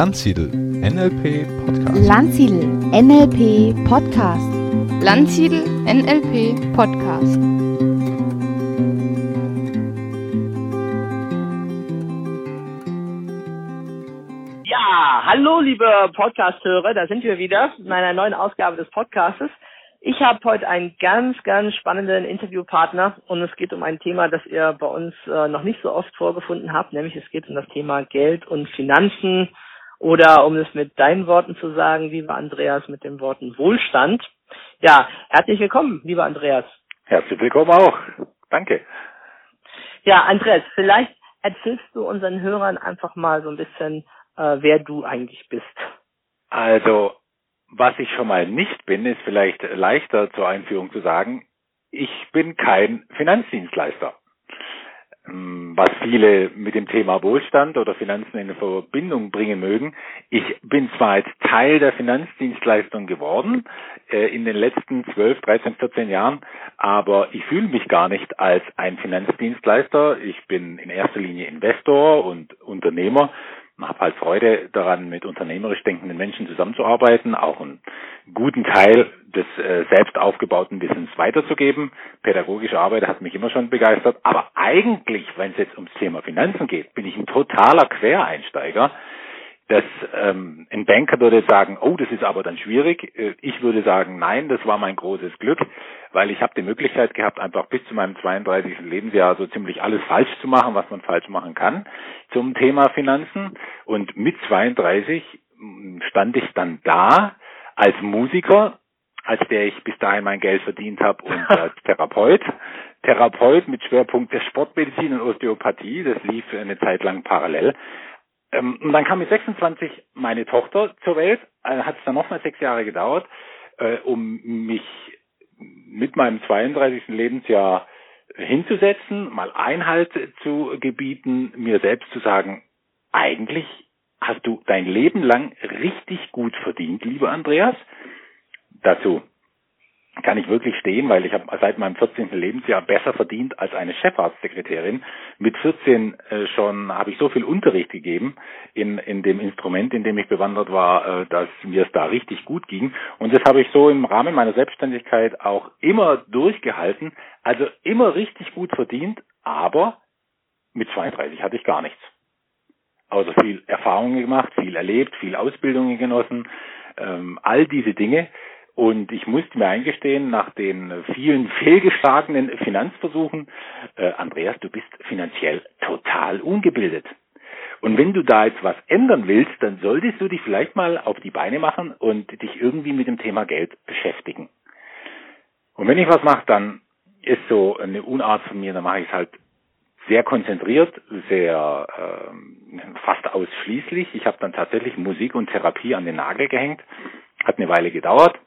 Landsiedel NLP Podcast. Landsiedel NLP Podcast. Landsiedel NLP Podcast. Ja, hallo liebe Podcast-Hörer, da sind wir wieder in einer neuen Ausgabe des Podcastes. Ich habe heute einen ganz, ganz spannenden Interviewpartner und es geht um ein Thema, das ihr bei uns äh, noch nicht so oft vorgefunden habt, nämlich es geht um das Thema Geld und Finanzen oder um es mit deinen Worten zu sagen, lieber Andreas, mit den Worten Wohlstand. Ja, herzlich willkommen, lieber Andreas. Herzlich willkommen auch. Danke. Ja, Andreas, vielleicht erzählst du unseren Hörern einfach mal so ein bisschen, äh, wer du eigentlich bist. Also was ich schon mal nicht bin, ist vielleicht leichter zur Einführung zu sagen. Ich bin kein Finanzdienstleister. Ähm, was viele mit dem Thema Wohlstand oder Finanzen in Verbindung bringen mögen. Ich bin zwar jetzt Teil der Finanzdienstleistung geworden äh, in den letzten 12, 13, 14 Jahren, aber ich fühle mich gar nicht als ein Finanzdienstleister. Ich bin in erster Linie Investor und Unternehmer habe halt Freude daran, mit unternehmerisch denkenden Menschen zusammenzuarbeiten, auch einen guten Teil des äh, selbst aufgebauten Wissens weiterzugeben. Pädagogische Arbeit hat mich immer schon begeistert, aber eigentlich, wenn es jetzt ums Thema Finanzen geht, bin ich ein totaler Quereinsteiger dass ähm, ein Banker würde sagen, oh, das ist aber dann schwierig. Äh, ich würde sagen, nein, das war mein großes Glück, weil ich habe die Möglichkeit gehabt, einfach bis zu meinem 32. Lebensjahr so ziemlich alles falsch zu machen, was man falsch machen kann zum Thema Finanzen. Und mit 32 hm, stand ich dann da als Musiker, als der ich bis dahin mein Geld verdient habe und als Therapeut. Therapeut mit Schwerpunkt der Sportmedizin und Osteopathie. Das lief eine Zeit lang parallel. Ähm, und dann kam mit 26 meine Tochter zur Welt, äh, hat es dann nochmal sechs Jahre gedauert, äh, um mich mit meinem 32. Lebensjahr hinzusetzen, mal Einhalt zu gebieten, mir selbst zu sagen, eigentlich hast du dein Leben lang richtig gut verdient, lieber Andreas. Dazu kann ich wirklich stehen, weil ich habe seit meinem 14. Lebensjahr besser verdient als eine Chefarztsekretärin. Mit 14 äh, schon habe ich so viel Unterricht gegeben in, in dem Instrument, in dem ich bewandert war, äh, dass mir es da richtig gut ging. Und das habe ich so im Rahmen meiner Selbstständigkeit auch immer durchgehalten, also immer richtig gut verdient, aber mit 32 hatte ich gar nichts. Außer viel Erfahrungen gemacht, viel erlebt, viel Ausbildungen genossen, ähm, all diese Dinge und ich musste mir eingestehen, nach den vielen fehlgeschlagenen Finanzversuchen, äh, Andreas, du bist finanziell total ungebildet. Und wenn du da jetzt was ändern willst, dann solltest du dich vielleicht mal auf die Beine machen und dich irgendwie mit dem Thema Geld beschäftigen. Und wenn ich was mache, dann ist so eine Unart von mir, dann mache ich es halt sehr konzentriert, sehr ähm, fast ausschließlich. Ich habe dann tatsächlich Musik und Therapie an den Nagel gehängt. Hat eine Weile gedauert.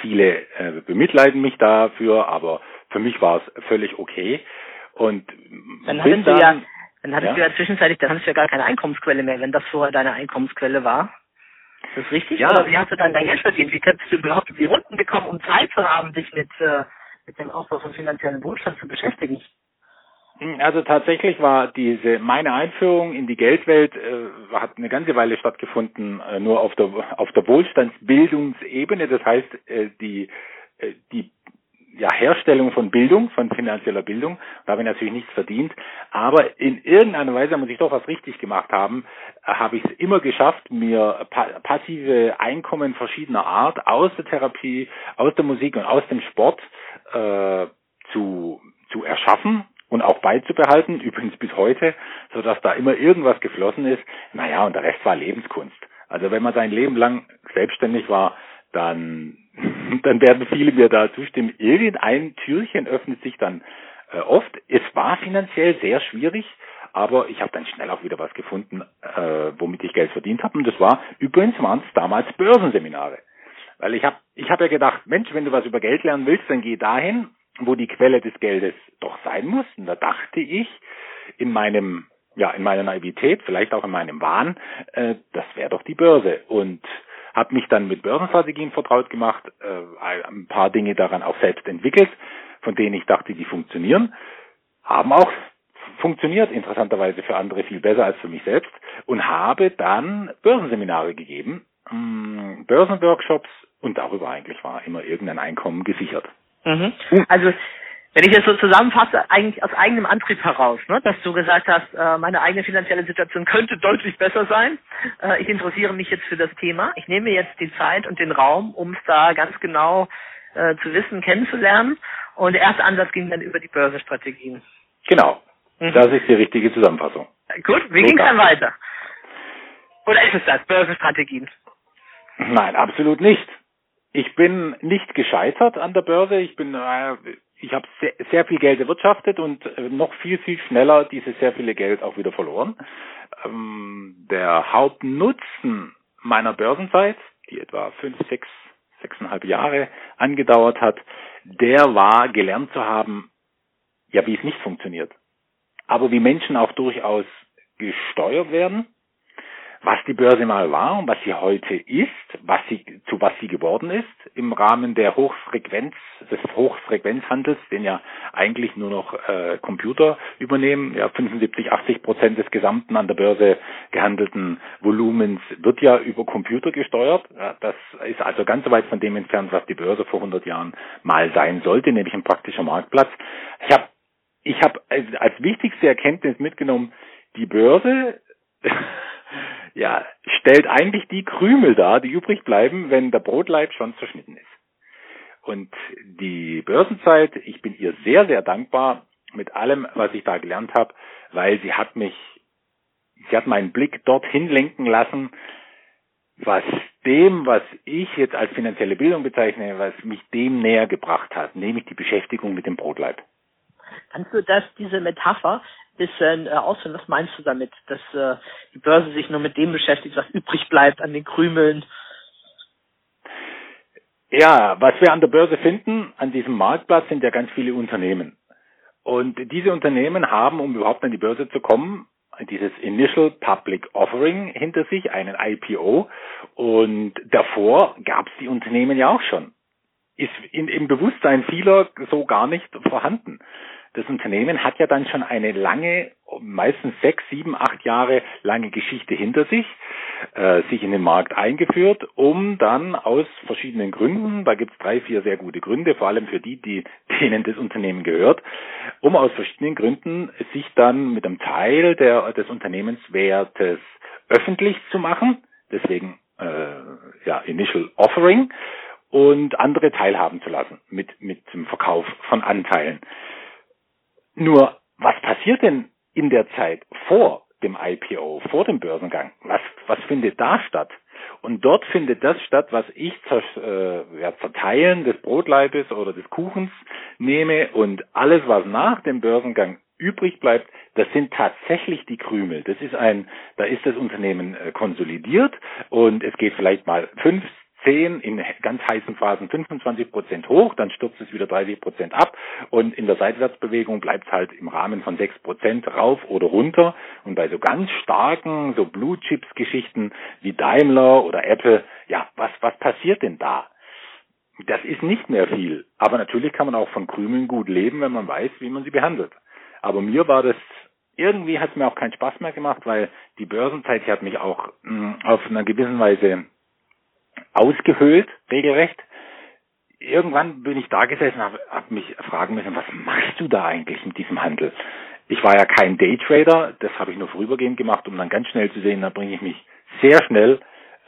Viele äh, bemitleiden mich dafür, aber für mich war es völlig okay. Und dann hattest dann, du ja, dann hattest ja? du ja zwischenzeitlich, dann hattest du ja gar keine Einkommensquelle mehr, wenn das vorher deine Einkommensquelle war. Ist das richtig? Ja. Oder wie hast du dann dein Geld verdient? Wie kannst du überhaupt die Runden bekommen, um Zeit zu haben, dich mit, äh, mit dem Aufbau von finanziellen Wohlstand zu beschäftigen? Also tatsächlich war diese meine Einführung in die Geldwelt äh, hat eine ganze Weile stattgefunden, äh, nur auf der auf der Wohlstandsbildungsebene. Das heißt äh, die äh, die ja, Herstellung von Bildung, von finanzieller Bildung. Da habe ich natürlich nichts verdient. Aber in irgendeiner Weise muss ich doch was richtig gemacht haben. Äh, habe ich es immer geschafft, mir pa passive Einkommen verschiedener Art aus der Therapie, aus der Musik und aus dem Sport äh, zu, zu erschaffen und auch beizubehalten, übrigens bis heute, so dass da immer irgendwas geflossen ist. Naja, und der Rest war Lebenskunst. Also wenn man sein Leben lang selbstständig war, dann, dann werden viele mir da zustimmen. Irgendein Türchen öffnet sich dann äh, oft. Es war finanziell sehr schwierig, aber ich habe dann schnell auch wieder was gefunden, äh, womit ich Geld verdient habe. Und das war, übrigens waren es damals Börsenseminare. Weil ich habe ich hab ja gedacht, Mensch, wenn du was über Geld lernen willst, dann geh dahin wo die Quelle des Geldes doch sein muss. Und da dachte ich in meinem, ja, in meiner Naivität, vielleicht auch in meinem Wahn, äh, das wäre doch die Börse. Und habe mich dann mit Börsenstrategien vertraut gemacht, äh, ein paar Dinge daran auch selbst entwickelt, von denen ich dachte, die funktionieren, haben auch funktioniert interessanterweise für andere viel besser als für mich selbst und habe dann Börsenseminare gegeben, mh, Börsenworkshops und darüber eigentlich war immer irgendein Einkommen gesichert. Mhm. Also wenn ich das so zusammenfasse, eigentlich aus eigenem Antrieb heraus, ne, dass du gesagt hast, äh, meine eigene finanzielle Situation könnte deutlich besser sein. Äh, ich interessiere mich jetzt für das Thema. Ich nehme jetzt die Zeit und den Raum, um es da ganz genau äh, zu wissen, kennenzulernen. Und der erste Ansatz ging dann über die Börsenstrategien. Genau. Mhm. Das ist die richtige Zusammenfassung. Gut, wie So ging es dann weiter? Oder ist es das, Börsenstrategien? Nein, absolut nicht. Ich bin nicht gescheitert an der Börse. Ich bin, äh, ich habe sehr, sehr viel Geld erwirtschaftet und äh, noch viel, viel schneller dieses sehr viele Geld auch wieder verloren. Ähm, der Hauptnutzen meiner Börsenzeit, die etwa fünf, sechs, sechseinhalb Jahre angedauert hat, der war gelernt zu haben, ja, wie es nicht funktioniert. Aber wie Menschen auch durchaus gesteuert werden was die Börse mal war und was sie heute ist, was sie, zu was sie geworden ist, im Rahmen der Hochfrequenz, des Hochfrequenzhandels, den ja eigentlich nur noch äh, Computer übernehmen. Ja, 75, 80 Prozent des gesamten an der Börse gehandelten Volumens wird ja über Computer gesteuert. Ja, das ist also ganz weit von dem entfernt, was die Börse vor 100 Jahren mal sein sollte, nämlich ein praktischer Marktplatz. Ich habe ich hab als wichtigste Erkenntnis mitgenommen, die Börse ja, stellt eigentlich die Krümel dar, die übrig bleiben, wenn der Brotleib schon zerschnitten ist. Und die Börsenzeit, ich bin ihr sehr, sehr dankbar mit allem, was ich da gelernt habe, weil sie hat mich, sie hat meinen Blick dorthin lenken lassen, was dem, was ich jetzt als finanzielle Bildung bezeichne, was mich dem näher gebracht hat, nämlich die Beschäftigung mit dem Brotleib. Kannst du das, diese Metapher, bisschen äh, ausführen? Was meinst du damit, dass äh, die Börse sich nur mit dem beschäftigt, was übrig bleibt an den Krümeln? Ja, was wir an der Börse finden, an diesem Marktplatz sind ja ganz viele Unternehmen. Und diese Unternehmen haben, um überhaupt an die Börse zu kommen, dieses Initial Public Offering hinter sich, einen IPO. Und davor gab es die Unternehmen ja auch schon. Ist in, im Bewusstsein vieler so gar nicht vorhanden. Das Unternehmen hat ja dann schon eine lange, meistens sechs, sieben, acht Jahre lange Geschichte hinter sich, äh, sich in den Markt eingeführt, um dann aus verschiedenen Gründen, da gibt es drei, vier sehr gute Gründe, vor allem für die, die denen das Unternehmen gehört, um aus verschiedenen Gründen sich dann mit einem Teil der, des Unternehmenswertes öffentlich zu machen, deswegen äh, ja Initial Offering und andere teilhaben zu lassen mit mit dem Verkauf von Anteilen. Nur, was passiert denn in der Zeit vor dem IPO, vor dem Börsengang? Was, was findet da statt? Und dort findet das statt, was ich zur, äh, ja, Zerteilen des Brotleibes oder des Kuchens nehme und alles, was nach dem Börsengang übrig bleibt, das sind tatsächlich die Krümel. Das ist ein, da ist das Unternehmen äh, konsolidiert und es geht vielleicht mal fünf, 10, in ganz heißen Phasen 25 Prozent hoch, dann stürzt es wieder 30 Prozent ab und in der Seitwärtsbewegung bleibt es halt im Rahmen von 6 Prozent rauf oder runter und bei so ganz starken, so Blue Chips Geschichten wie Daimler oder Apple, ja, was, was passiert denn da? Das ist nicht mehr viel, aber natürlich kann man auch von Krümeln gut leben, wenn man weiß, wie man sie behandelt. Aber mir war das irgendwie hat es mir auch keinen Spaß mehr gemacht, weil die Börsenzeit die hat mich auch mh, auf einer gewissen Weise ausgehöhlt, regelrecht. Irgendwann bin ich da gesessen und habe hab mich fragen müssen, was machst du da eigentlich mit diesem Handel? Ich war ja kein Daytrader, das habe ich nur vorübergehend gemacht, um dann ganz schnell zu sehen, da bringe ich mich sehr schnell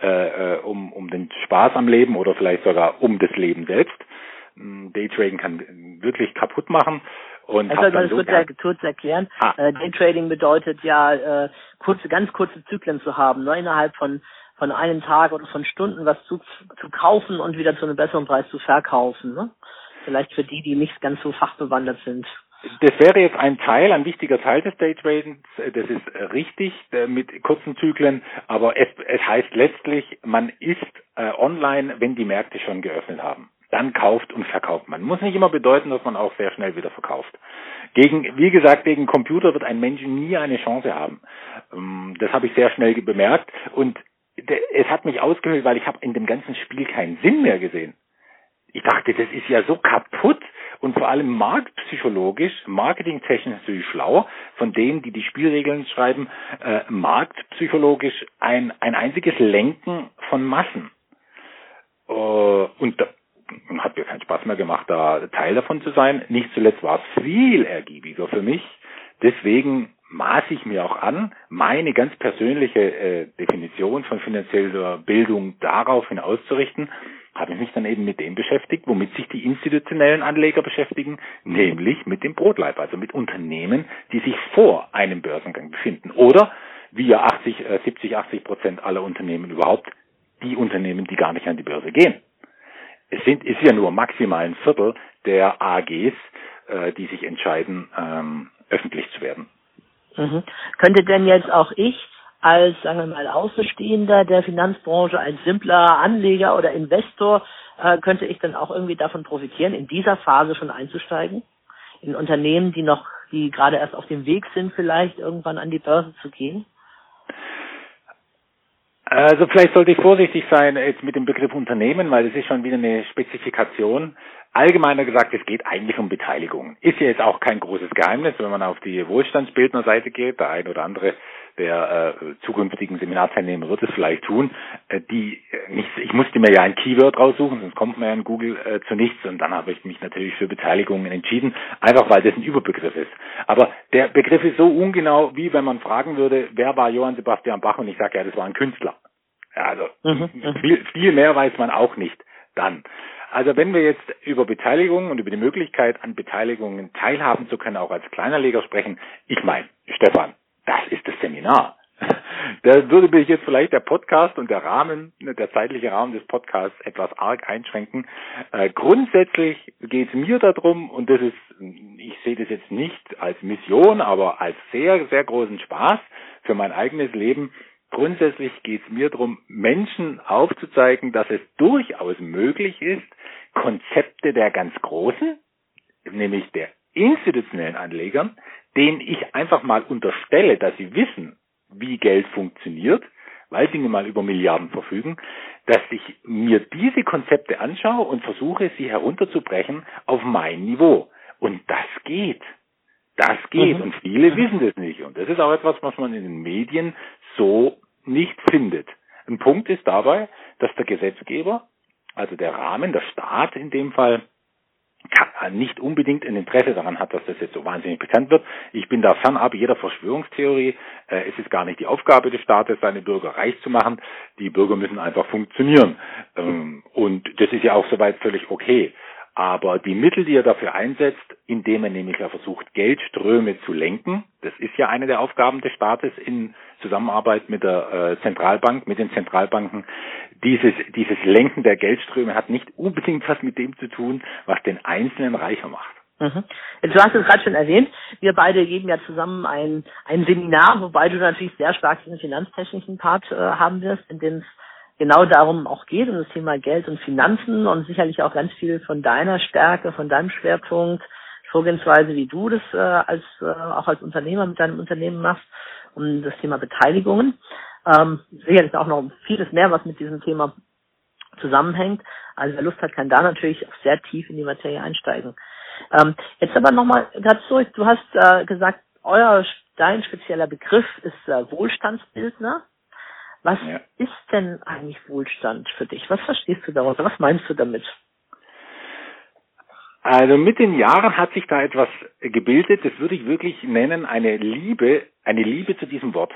äh, äh um, um den Spaß am Leben oder vielleicht sogar um das Leben selbst. Daytrading kann wirklich kaputt machen. Und also das kurz, er, kurz erklären. Ah. Äh, Daytrading bedeutet ja äh, kurze, ganz kurze Zyklen zu haben, ne? innerhalb von von einem Tag oder von Stunden was zu, zu kaufen und wieder zu einem besseren Preis zu verkaufen. Ne? Vielleicht für die, die nicht ganz so fachbewandert sind. Das wäre jetzt ein Teil, ein wichtiger Teil des Daytradings. Das ist richtig äh, mit kurzen Zyklen, aber es, es heißt letztlich, man ist äh, online, wenn die Märkte schon geöffnet haben. Dann kauft und verkauft man. Muss nicht immer bedeuten, dass man auch sehr schnell wieder verkauft. Gegen, wie gesagt, gegen Computer wird ein Mensch nie eine Chance haben. Ähm, Das habe ich sehr schnell bemerkt und es hat mich ausgehöhlt, weil ich habe in dem ganzen Spiel keinen Sinn mehr gesehen. Ich dachte, das ist ja so kaputt und vor allem marktpsychologisch, marketingtechnisch natürlich schlau, von denen, die die Spielregeln schreiben, äh, marktpsychologisch ein, ein einziges Lenken von Massen. Äh, und da, hat mir keinen Spaß mehr gemacht, da Teil davon zu sein. Nicht zuletzt war es viel ergiebiger für mich. Deswegen maße ich mir auch an, meine ganz persönliche äh, Definition von finanzieller Bildung daraufhin auszurichten, habe ich mich dann eben mit dem beschäftigt, womit sich die institutionellen Anleger beschäftigen, nämlich mit dem Brotleib, also mit Unternehmen, die sich vor einem Börsengang befinden. Oder wie ja 80, äh, 70, 80 Prozent aller Unternehmen überhaupt, die Unternehmen, die gar nicht an die Börse gehen. Es sind, ist ja nur maximal ein Viertel der AGs, äh, die sich entscheiden, ähm, öffentlich zu werden. Mhm. Könnte denn jetzt auch ich als, sagen wir mal, Außenstehender der Finanzbranche, als simpler Anleger oder Investor, äh, könnte ich dann auch irgendwie davon profitieren, in dieser Phase schon einzusteigen? In Unternehmen, die noch, die gerade erst auf dem Weg sind, vielleicht irgendwann an die Börse zu gehen? Also vielleicht sollte ich vorsichtig sein jetzt mit dem Begriff Unternehmen, weil es ist schon wieder eine Spezifikation. Allgemeiner gesagt, es geht eigentlich um Beteiligung. Ist ja jetzt auch kein großes Geheimnis, wenn man auf die Wohlstandsbildnerseite geht, der ein oder andere der äh, zukünftigen Seminarteilnehmer wird es vielleicht tun, äh, die äh, nicht, ich musste mir ja ein Keyword raussuchen, sonst kommt man ja in Google äh, zu nichts und dann habe ich mich natürlich für Beteiligungen entschieden, einfach weil das ein Überbegriff ist. Aber der Begriff ist so ungenau, wie wenn man fragen würde, wer war Johann Sebastian Bach und ich sage ja, das war ein Künstler. Ja, also mhm, mhm. viel, viel mehr weiß man auch nicht dann. Also wenn wir jetzt über Beteiligung und über die Möglichkeit an Beteiligungen teilhaben zu können, auch als Kleinerleger sprechen, ich meine, Stefan, das ist das Seminar. Da würde mich jetzt vielleicht der Podcast und der Rahmen, der zeitliche Rahmen des Podcasts etwas arg einschränken. Äh, grundsätzlich geht es mir darum, und das ist, ich sehe das jetzt nicht als Mission, aber als sehr, sehr großen Spaß für mein eigenes Leben, Grundsätzlich geht es mir darum, Menschen aufzuzeigen, dass es durchaus möglich ist, Konzepte der ganz Großen, nämlich der institutionellen Anlegern, denen ich einfach mal unterstelle, dass sie wissen, wie Geld funktioniert, weil sie nun mal über Milliarden verfügen, dass ich mir diese Konzepte anschaue und versuche, sie herunterzubrechen auf mein Niveau. Und das geht. Das geht. Mhm. Und viele wissen das nicht. Und das ist auch etwas, was man in den Medien so nicht findet. Ein Punkt ist dabei, dass der Gesetzgeber, also der Rahmen, der Staat in dem Fall, nicht unbedingt ein Interesse daran hat, dass das jetzt so wahnsinnig bekannt wird. Ich bin da fernab jeder Verschwörungstheorie. Äh, es ist gar nicht die Aufgabe des Staates, seine Bürger reich zu machen. Die Bürger müssen einfach funktionieren. Ähm, und das ist ja auch soweit völlig okay. Aber die Mittel, die er dafür einsetzt, indem er nämlich ja versucht, Geldströme zu lenken, das ist ja eine der Aufgaben des Staates in Zusammenarbeit mit der äh, Zentralbank, mit den Zentralbanken. Dieses, dieses Lenken der Geldströme hat nicht unbedingt was mit dem zu tun, was den Einzelnen reicher macht. Mhm. Du hast es gerade schon erwähnt, wir beide geben ja zusammen ein, ein Seminar, wobei du natürlich sehr stark den finanztechnischen Part äh, haben wirst, in dem es genau darum auch geht, um das Thema Geld und Finanzen und sicherlich auch ganz viel von deiner Stärke, von deinem Schwerpunkt, Vorgehensweise, wie du das äh, als äh, auch als Unternehmer mit deinem Unternehmen machst, um das Thema Beteiligungen. Ähm, sicherlich auch noch vieles mehr, was mit diesem Thema zusammenhängt. Also wer Lust hat, kann da natürlich auch sehr tief in die Materie einsteigen. Ähm, jetzt aber nochmal ganz zurück. Du hast äh, gesagt, euer dein spezieller Begriff ist äh, Wohlstandsbildner. Was ja. ist denn eigentlich Wohlstand für dich? Was verstehst du darunter? Was meinst du damit? Also mit den Jahren hat sich da etwas gebildet, das würde ich wirklich nennen, eine Liebe, eine Liebe zu diesem Wort.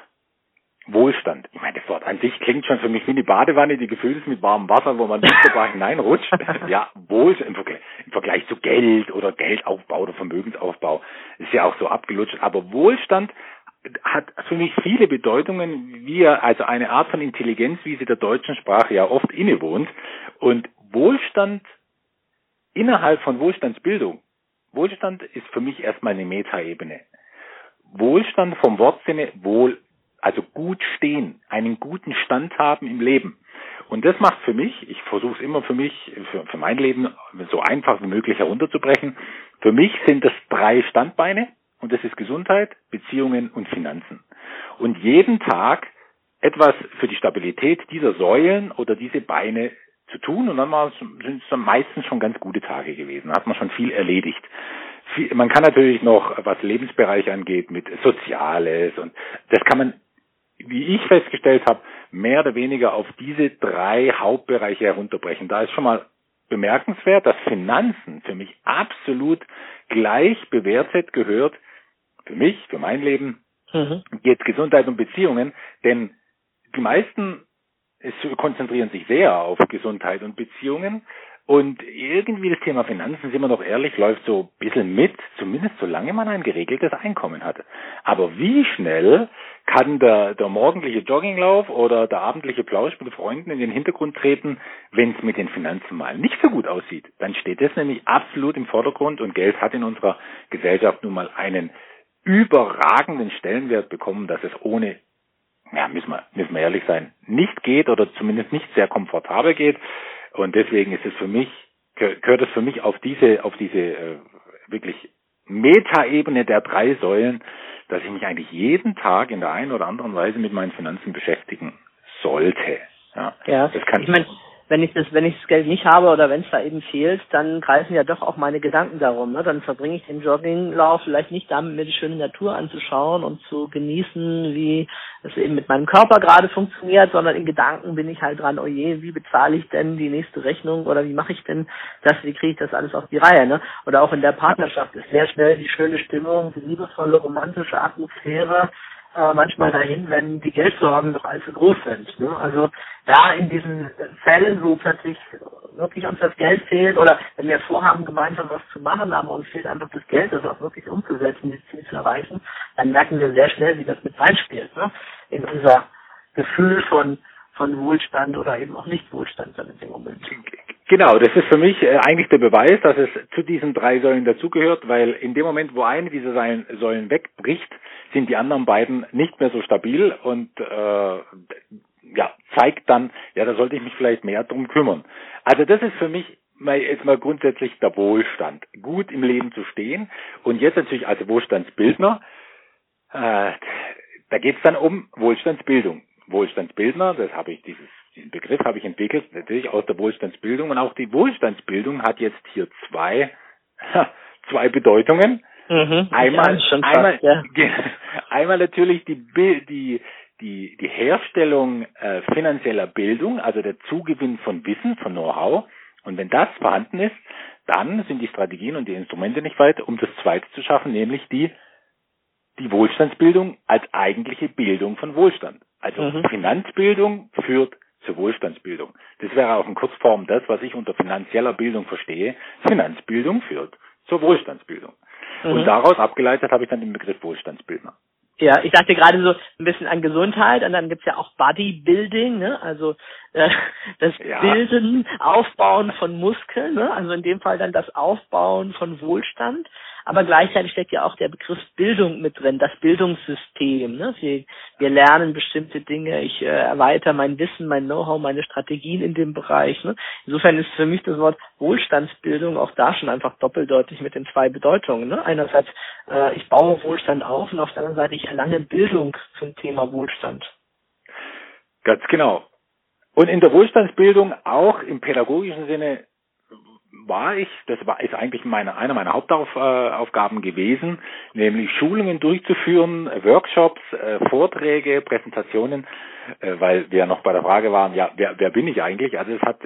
Wohlstand. Ich meine, das Wort an sich klingt schon für mich wie eine Badewanne, die gefüllt ist mit warmem Wasser, wo man nicht dabei hineinrutscht. ja, Wohlstand im Vergleich, im Vergleich zu Geld oder Geldaufbau oder Vermögensaufbau ist ja auch so abgelutscht. Aber Wohlstand hat für mich viele Bedeutungen, wie er, also eine Art von Intelligenz, wie sie der deutschen Sprache ja oft innewohnt. Und Wohlstand innerhalb von Wohlstandsbildung. Wohlstand ist für mich erstmal eine Metaebene. Wohlstand vom Wortsinne wohl, also gut stehen, einen guten Stand haben im Leben. Und das macht für mich, ich versuche es immer für mich, für, für mein Leben so einfach wie möglich herunterzubrechen. Für mich sind das drei Standbeine und das ist Gesundheit, Beziehungen und Finanzen. Und jeden Tag etwas für die Stabilität dieser Säulen oder diese Beine zu tun und dann sind es dann meistens schon ganz gute Tage gewesen. Da hat man schon viel erledigt. Man kann natürlich noch, was Lebensbereiche angeht, mit Soziales und das kann man, wie ich festgestellt habe, mehr oder weniger auf diese drei Hauptbereiche herunterbrechen. Da ist schon mal bemerkenswert, dass Finanzen für mich absolut gleich bewertet gehört, für mich, für mein Leben, mhm. jetzt Gesundheit und Beziehungen, denn die meisten konzentrieren sich sehr auf Gesundheit und Beziehungen und irgendwie das Thema Finanzen, sind wir doch ehrlich, läuft so ein bisschen mit, zumindest solange man ein geregeltes Einkommen hat. Aber wie schnell kann der, der morgendliche Jogginglauf oder der abendliche Plausch mit Freunden in den Hintergrund treten, wenn es mit den Finanzen mal nicht so gut aussieht? Dann steht das nämlich absolut im Vordergrund und Geld hat in unserer Gesellschaft nun mal einen überragenden Stellenwert bekommen, dass es ohne ja, müssen wir, müssen wir ehrlich sein, nicht geht oder zumindest nicht sehr komfortabel geht. Und deswegen ist es für mich, gehört es für mich auf diese, auf diese äh, wirklich Metaebene der drei Säulen, dass ich mich eigentlich jeden Tag in der einen oder anderen Weise mit meinen Finanzen beschäftigen sollte. Ja, ja. Das kann ich meine, wenn ich das, wenn ich das Geld nicht habe oder wenn es da eben fehlt, dann greifen ja doch auch meine Gedanken darum. Ne? Dann verbringe ich den Jogginglauf vielleicht nicht damit, mir die schöne Natur anzuschauen und zu genießen, wie es eben mit meinem Körper gerade funktioniert, sondern in Gedanken bin ich halt dran, oh je, wie bezahle ich denn die nächste Rechnung oder wie mache ich denn das, wie kriege ich das alles auf die Reihe, ne? Oder auch in der Partnerschaft ist sehr schnell die schöne Stimmung, die liebevolle, romantische Atmosphäre äh, manchmal dahin, wenn die Geldsorgen noch allzu groß sind. Ne? Also da in diesen Fällen, wo plötzlich wirklich uns das Geld fehlt oder wenn wir vorhaben, gemeinsam was zu machen, aber uns fehlt einfach das Geld, das auch wirklich umzusetzen, dieses Ziel zu erreichen, dann merken wir sehr schnell, wie das mit reinspielt. Ne? In unser Gefühl von von Wohlstand oder eben auch nicht Wohlstand dann in dem Moment. Genau, das ist für mich äh, eigentlich der Beweis, dass es zu diesen drei Säulen dazugehört, weil in dem Moment, wo eine dieser Säulen wegbricht, sind die anderen beiden nicht mehr so stabil und äh, ja, zeigt dann, ja, da sollte ich mich vielleicht mehr drum kümmern. Also das ist für mich mal jetzt mal grundsätzlich der Wohlstand, gut im Leben zu stehen und jetzt natürlich als Wohlstandsbildner, äh, da geht es dann um Wohlstandsbildung. Wohlstandsbildner, das habe ich dieses diesen Begriff habe ich entwickelt, natürlich aus der Wohlstandsbildung und auch die Wohlstandsbildung hat jetzt hier zwei zwei Bedeutungen. Mhm, einmal, schon einmal, fast, ja. einmal natürlich die, die, die, die Herstellung äh, finanzieller Bildung, also der Zugewinn von Wissen, von Know-how. Und wenn das vorhanden ist, dann sind die Strategien und die Instrumente nicht weit, um das Zweite zu schaffen, nämlich die, die Wohlstandsbildung als eigentliche Bildung von Wohlstand. Also mhm. Finanzbildung führt zur Wohlstandsbildung. Das wäre auch in Kurzform das, was ich unter finanzieller Bildung verstehe. Finanzbildung führt zur Wohlstandsbildung. Mhm. Und daraus abgeleitet habe ich dann den Begriff Wohlstandsbildner. Ja, ich dachte gerade so ein bisschen an Gesundheit und dann gibt's ja auch Bodybuilding, ne? also äh, das ja. Bilden, Aufbauen von Muskeln, ne? also in dem Fall dann das Aufbauen von Wohlstand aber gleichzeitig steckt ja auch der Begriff Bildung mit drin, das Bildungssystem. Ne? Wir, wir lernen bestimmte Dinge, ich äh, erweitere mein Wissen, mein Know-how, meine Strategien in dem Bereich. Ne? Insofern ist für mich das Wort Wohlstandsbildung auch da schon einfach doppeldeutig mit den zwei Bedeutungen. Ne? Einerseits, äh, ich baue Wohlstand auf und auf der anderen Seite, ich erlange Bildung zum Thema Wohlstand. Ganz genau. Und in der Wohlstandsbildung auch im pädagogischen Sinne war ich, das war ist eigentlich meine eine meiner Hauptaufgaben gewesen, nämlich Schulungen durchzuführen, Workshops, äh, Vorträge, Präsentationen, äh, weil wir noch bei der Frage waren, ja, wer, wer bin ich eigentlich? Also es hat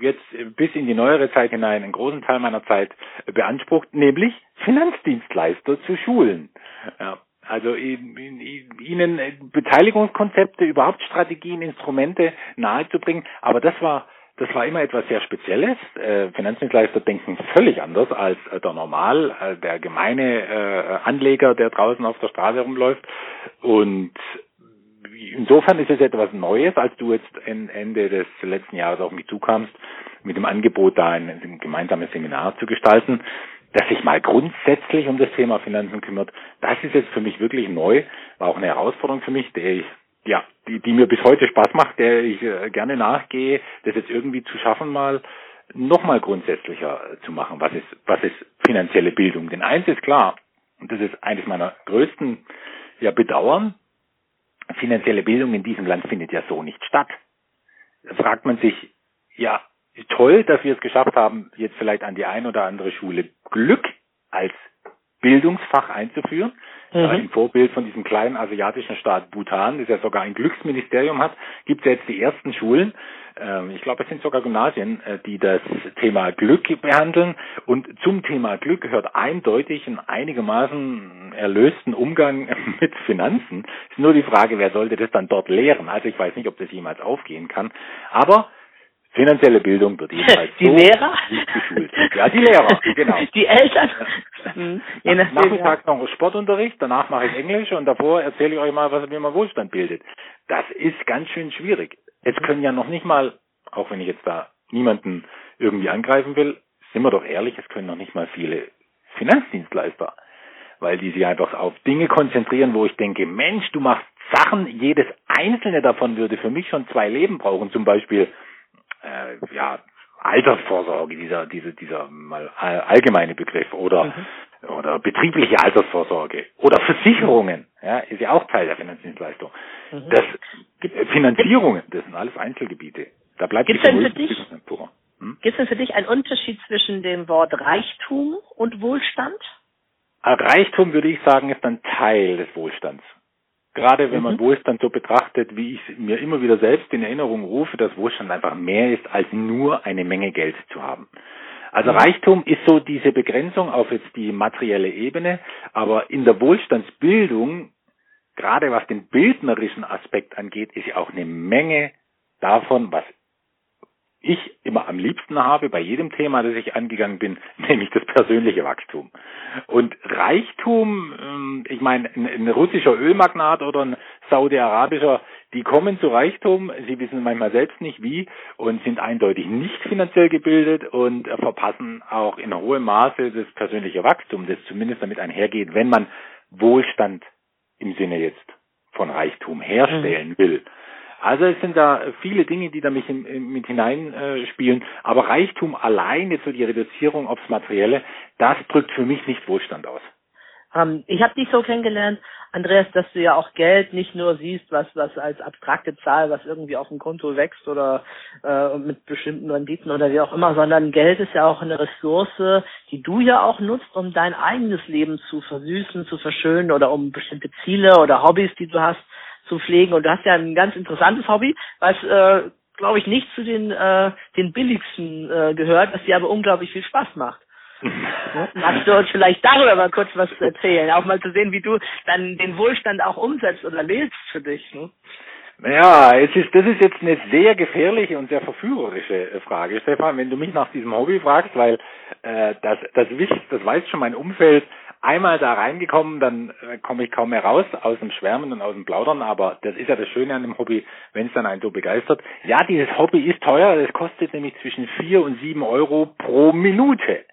jetzt bis in die neuere Zeit hinein einen großen Teil meiner Zeit beansprucht, nämlich Finanzdienstleister zu schulen. Ja. Also ihnen Beteiligungskonzepte, überhaupt Strategien, Instrumente nahezubringen. Aber das war das war immer etwas sehr Spezielles. Äh, Finanzdienstleister denken völlig anders als äh, der Normal, äh, der gemeine äh, Anleger, der draußen auf der Straße rumläuft. Und insofern ist es etwas Neues, als du jetzt Ende des letzten Jahres auf mich zukamst, mit dem Angebot, da ein, ein gemeinsames Seminar zu gestalten, das sich mal grundsätzlich um das Thema Finanzen kümmert. Das ist jetzt für mich wirklich neu, war auch eine Herausforderung für mich, der ich ja, die, die mir bis heute Spaß macht, der ich äh, gerne nachgehe, das jetzt irgendwie zu schaffen, mal nochmal grundsätzlicher zu machen. Was ist, was ist finanzielle Bildung? Denn eins ist klar, und das ist eines meiner größten ja, Bedauern, finanzielle Bildung in diesem Land findet ja so nicht statt. Da fragt man sich, ja, toll, dass wir es geschafft haben, jetzt vielleicht an die ein oder andere Schule Glück als Bildungsfach einzuführen. Mhm. Ein Vorbild von diesem kleinen asiatischen Staat Bhutan, das ja sogar ein Glücksministerium hat, gibt es jetzt die ersten Schulen, ähm, ich glaube, es sind sogar Gymnasien, äh, die das Thema Glück behandeln. Und zum Thema Glück gehört eindeutig ein einigermaßen erlösten Umgang mit Finanzen. Ist nur die Frage, wer sollte das dann dort lehren? Also ich weiß nicht, ob das jemals aufgehen kann. Aber Finanzielle Bildung wird jedenfalls die so Lehrer? geschult. Ja, die Lehrer, genau. Die Eltern. Mhm. Je nachdem, Nachmittags noch Sportunterricht, danach mache ich Englisch und davor erzähle ich euch mal, was mir mal Wohlstand bildet. Das ist ganz schön schwierig. Es können ja noch nicht mal, auch wenn ich jetzt da niemanden irgendwie angreifen will, sind wir doch ehrlich, es können noch nicht mal viele Finanzdienstleister, weil die sich einfach auf Dinge konzentrieren, wo ich denke, Mensch, du machst Sachen, jedes einzelne davon würde für mich schon zwei Leben brauchen, zum Beispiel äh, ja, Altersvorsorge, dieser, dieser, dieser mal allgemeine Begriff oder mhm. oder betriebliche Altersvorsorge oder Versicherungen, ja, ist ja auch Teil der Finanzdienstleistung. Mhm. Das Finanzierungen, das sind alles Einzelgebiete. Da bleibt Gibt's denn für dich hm? Gibt es denn für dich einen Unterschied zwischen dem Wort Reichtum und Wohlstand? Reichtum würde ich sagen, ist ein Teil des Wohlstands. Gerade wenn man mhm. Wohlstand so betrachtet, wie ich mir immer wieder selbst in Erinnerung rufe, dass Wohlstand einfach mehr ist, als nur eine Menge Geld zu haben. Also mhm. Reichtum ist so diese Begrenzung auf jetzt die materielle Ebene, aber in der Wohlstandsbildung, gerade was den bildnerischen Aspekt angeht, ist ja auch eine Menge davon, was ich immer am liebsten habe bei jedem Thema, das ich angegangen bin, nämlich das persönliche Wachstum. Und Reichtum, ähm, ich meine, ein, russischer Ölmagnat oder ein saudi-arabischer, die kommen zu Reichtum, sie wissen manchmal selbst nicht wie und sind eindeutig nicht finanziell gebildet und verpassen auch in hohem Maße das persönliche Wachstum, das zumindest damit einhergeht, wenn man Wohlstand im Sinne jetzt von Reichtum herstellen will. Also es sind da viele Dinge, die da mich mit hineinspielen. Aber Reichtum allein, jetzt so die Reduzierung aufs Materielle, das drückt für mich nicht Wohlstand aus. Ähm, ich habe dich so kennengelernt, Andreas, dass du ja auch Geld nicht nur siehst, was was als abstrakte Zahl, was irgendwie auf dem Konto wächst oder äh, mit bestimmten Renditen oder wie auch immer, sondern Geld ist ja auch eine Ressource, die du ja auch nutzt, um dein eigenes Leben zu versüßen, zu verschönen oder um bestimmte Ziele oder Hobbys, die du hast, zu pflegen. Und du hast ja ein ganz interessantes Hobby, was äh, glaube ich nicht zu den äh, den billigsten äh, gehört, was dir aber unglaublich viel Spaß macht. magst du uns vielleicht darüber mal kurz was erzählen, auch mal zu sehen, wie du dann den Wohlstand auch umsetzt oder lebst für dich. Ne? Naja, es ist, das ist jetzt eine sehr gefährliche und sehr verführerische äh, Frage, Stefan, wenn du mich nach diesem Hobby fragst, weil äh, das, das, wisst, das weiß schon mein Umfeld, einmal da reingekommen, dann äh, komme ich kaum mehr raus aus dem Schwärmen und aus dem Plaudern, aber das ist ja das Schöne an dem Hobby, wenn es dann einen so begeistert. Ja, dieses Hobby ist teuer, das kostet nämlich zwischen vier und sieben Euro pro Minute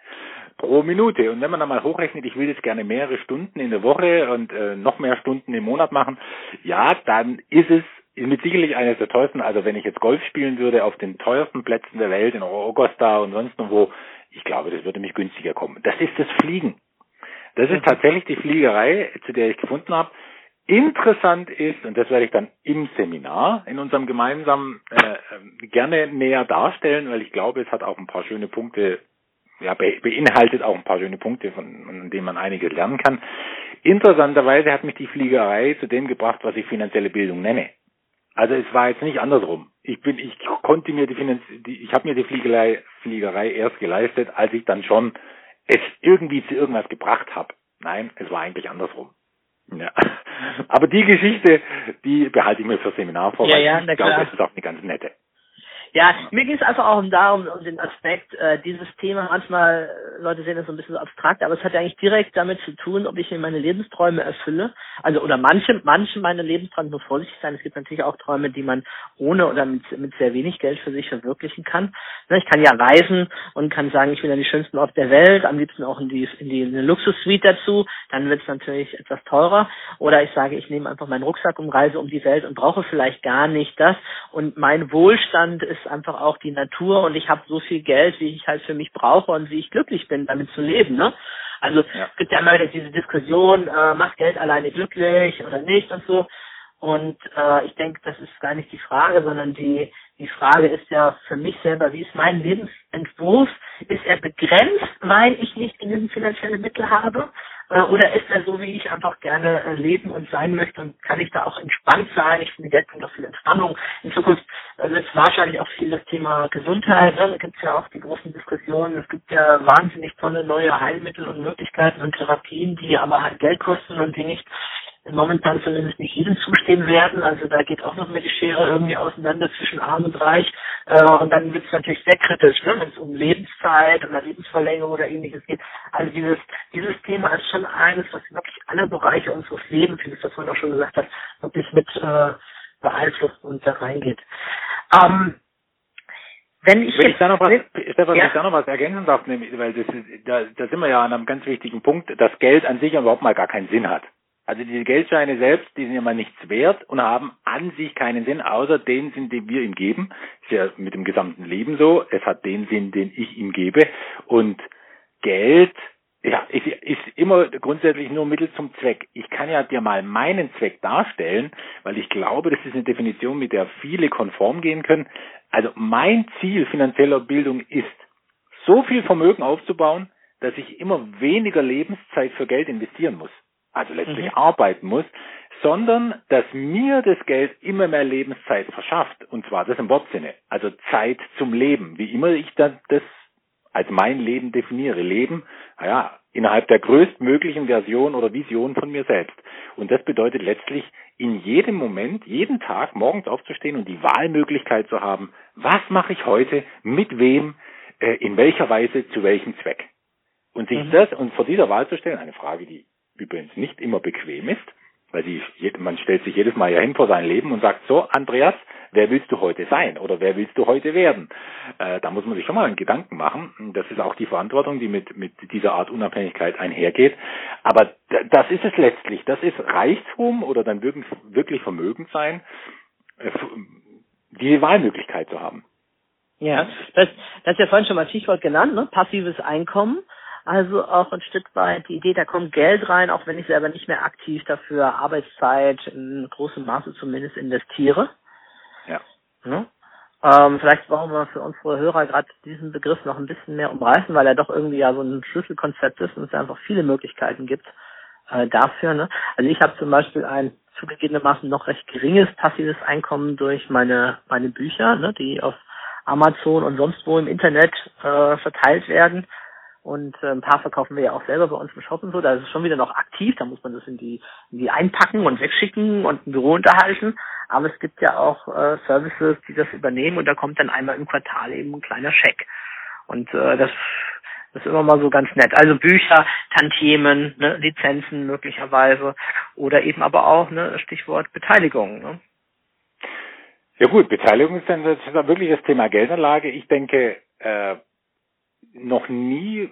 pro Minute. Und wenn man dann mal hochrechnet, ich will jetzt gerne mehrere Stunden in der Woche und äh, noch mehr Stunden im Monat machen, ja, dann ist es mit sicherlich eines der teuersten. Also wenn ich jetzt Golf spielen würde auf den teuersten Plätzen der Welt, in Augusta und sonst wo, ich glaube, das würde mich günstiger kommen. Das ist das Fliegen. Das ist tatsächlich die Fliegerei, zu der ich gefunden habe. Interessant ist, und das werde ich dann im Seminar in unserem gemeinsamen äh, gerne näher darstellen, weil ich glaube, es hat auch ein paar schöne Punkte, ja, beinhaltet auch ein paar schöne Punkte, von, von denen man einiges lernen kann. Interessanterweise hat mich die Fliegerei zu dem gebracht, was ich finanzielle Bildung nenne. Also es war jetzt nicht andersrum. Ich bin, ich konnte mir die Finanz, die, ich habe mir die Fliegerei, Fliegerei erst geleistet, als ich dann schon es irgendwie zu irgendwas gebracht habe. Nein, es war eigentlich andersrum. Ja. Aber die Geschichte, die behalte ich mir für Seminar vor, ja, weil ja, ich glaube, es ist auch eine ganz nette. Ja, mir ging es einfach auch darum, um den Aspekt, äh, dieses Thema, manchmal, äh, Leute sehen das so ein bisschen so abstrakt, aber es hat ja eigentlich direkt damit zu tun, ob ich mir meine Lebensträume erfülle. Also, oder manche, manche meine Lebensträume muss vorsichtig sein. Es gibt natürlich auch Träume, die man ohne oder mit, mit sehr wenig Geld für sich verwirklichen kann. Ne, ich kann ja reisen und kann sagen, ich will an die schönsten Orte der Welt, am liebsten auch in die, in die in eine Luxussuite dazu. Dann wird es natürlich etwas teurer. Oder ich sage, ich nehme einfach meinen Rucksack und reise um die Welt und brauche vielleicht gar nicht das. Und mein Wohlstand ist ist einfach auch die Natur und ich habe so viel Geld, wie ich halt für mich brauche und wie ich glücklich bin, damit zu leben. Ne? Also ja. es gibt ja immer diese Diskussion, äh, macht Geld alleine glücklich oder nicht und so. Und äh, ich denke, das ist gar nicht die Frage, sondern die, die Frage ist ja für mich selber, wie ist mein Lebensentwurf? Ist er begrenzt, weil ich nicht genügend finanzielle Mittel habe? Äh, oder ist er so, wie ich einfach gerne äh, leben und sein möchte? Und kann ich da auch entspannt sein? Ich finde, jetzt auch viel Entspannung. In Zukunft äh, wird wahrscheinlich auch viel das Thema Gesundheit. Ne? Da gibt es ja auch die großen Diskussionen. Es gibt ja wahnsinnig tolle neue Heilmittel und Möglichkeiten und Therapien, die aber halt Geld kosten und die nicht momentan zumindest nicht jedem zustehen werden. Also da geht auch noch mal die Schere irgendwie auseinander zwischen arm und reich. Äh, und dann wird es natürlich sehr kritisch, ne, wenn es um Lebenszeit oder Lebensverlängerung oder ähnliches geht. Also dieses, dieses Thema ist schon eines, was wirklich alle Bereiche unseres Lebens, wie das vorhin auch schon gesagt hat, wirklich mit äh, beeinflusst und da reingeht. Ähm, wenn ich, wenn ich da noch was, Stefan, ja. wenn ich da noch was ergänzen darf, nämlich, weil das ist, da, da sind wir ja an einem ganz wichtigen Punkt, dass Geld an sich überhaupt mal gar keinen Sinn hat. Also diese Geldscheine selbst, die sind ja mal nichts wert und haben an sich keinen Sinn, außer den Sinn, den wir ihm geben. Ist ja mit dem gesamten Leben so. Es hat den Sinn, den ich ihm gebe. Und Geld, ja, ist, ist immer grundsätzlich nur Mittel zum Zweck. Ich kann ja dir mal meinen Zweck darstellen, weil ich glaube, das ist eine Definition, mit der viele konform gehen können. Also mein Ziel finanzieller Bildung ist, so viel Vermögen aufzubauen, dass ich immer weniger Lebenszeit für Geld investieren muss also letztlich mhm. arbeiten muss, sondern dass mir das Geld immer mehr Lebenszeit verschafft. Und zwar das im Wortsinne. Also Zeit zum Leben. Wie immer ich dann das als mein Leben definiere. Leben, naja, innerhalb der größtmöglichen Version oder Vision von mir selbst. Und das bedeutet letztlich, in jedem Moment, jeden Tag morgens aufzustehen und die Wahlmöglichkeit zu haben, was mache ich heute, mit wem, äh, in welcher Weise, zu welchem Zweck. Und sich mhm. das und vor dieser Wahl zu stellen, eine Frage, die übrigens nicht immer bequem ist, weil die, man stellt sich jedes Mal ja hin vor sein Leben und sagt, so, Andreas, wer willst du heute sein oder wer willst du heute werden? Äh, da muss man sich schon mal einen Gedanken machen. Das ist auch die Verantwortung, die mit, mit dieser Art Unabhängigkeit einhergeht. Aber das ist es letztlich. Das ist Reichtum oder dann wirklich, wirklich Vermögen sein, äh, die Wahlmöglichkeit zu haben. Ja, das, das ist ja vorhin schon mal Stichwort genannt, ne? passives Einkommen. Also auch ein Stück weit die Idee, da kommt Geld rein, auch wenn ich selber nicht mehr aktiv dafür Arbeitszeit in großem Maße zumindest investiere. Ja. ja. Ähm, vielleicht brauchen wir für unsere Hörer gerade diesen Begriff noch ein bisschen mehr umreißen, weil er doch irgendwie ja so ein Schlüsselkonzept ist und es einfach viele Möglichkeiten gibt äh, dafür. Ne? Also ich habe zum Beispiel ein zugegebenermaßen noch recht geringes passives Einkommen durch meine meine Bücher, ne, die auf Amazon und sonst wo im Internet äh, verteilt werden und äh, ein paar verkaufen wir ja auch selber bei uns im Shop und so. Da ist es schon wieder noch aktiv. Da muss man das in die, in die einpacken und wegschicken und ein Büro unterhalten. Aber es gibt ja auch äh, Services, die das übernehmen und da kommt dann einmal im Quartal eben ein kleiner Scheck. Und äh, das, das ist immer mal so ganz nett. Also Bücher, Tantiemen, ne, Lizenzen möglicherweise oder eben aber auch, ne, Stichwort Beteiligung. Ne? Ja gut, Beteiligung ist dann, das ist dann wirklich das Thema Geldanlage. Ich denke, äh, noch nie,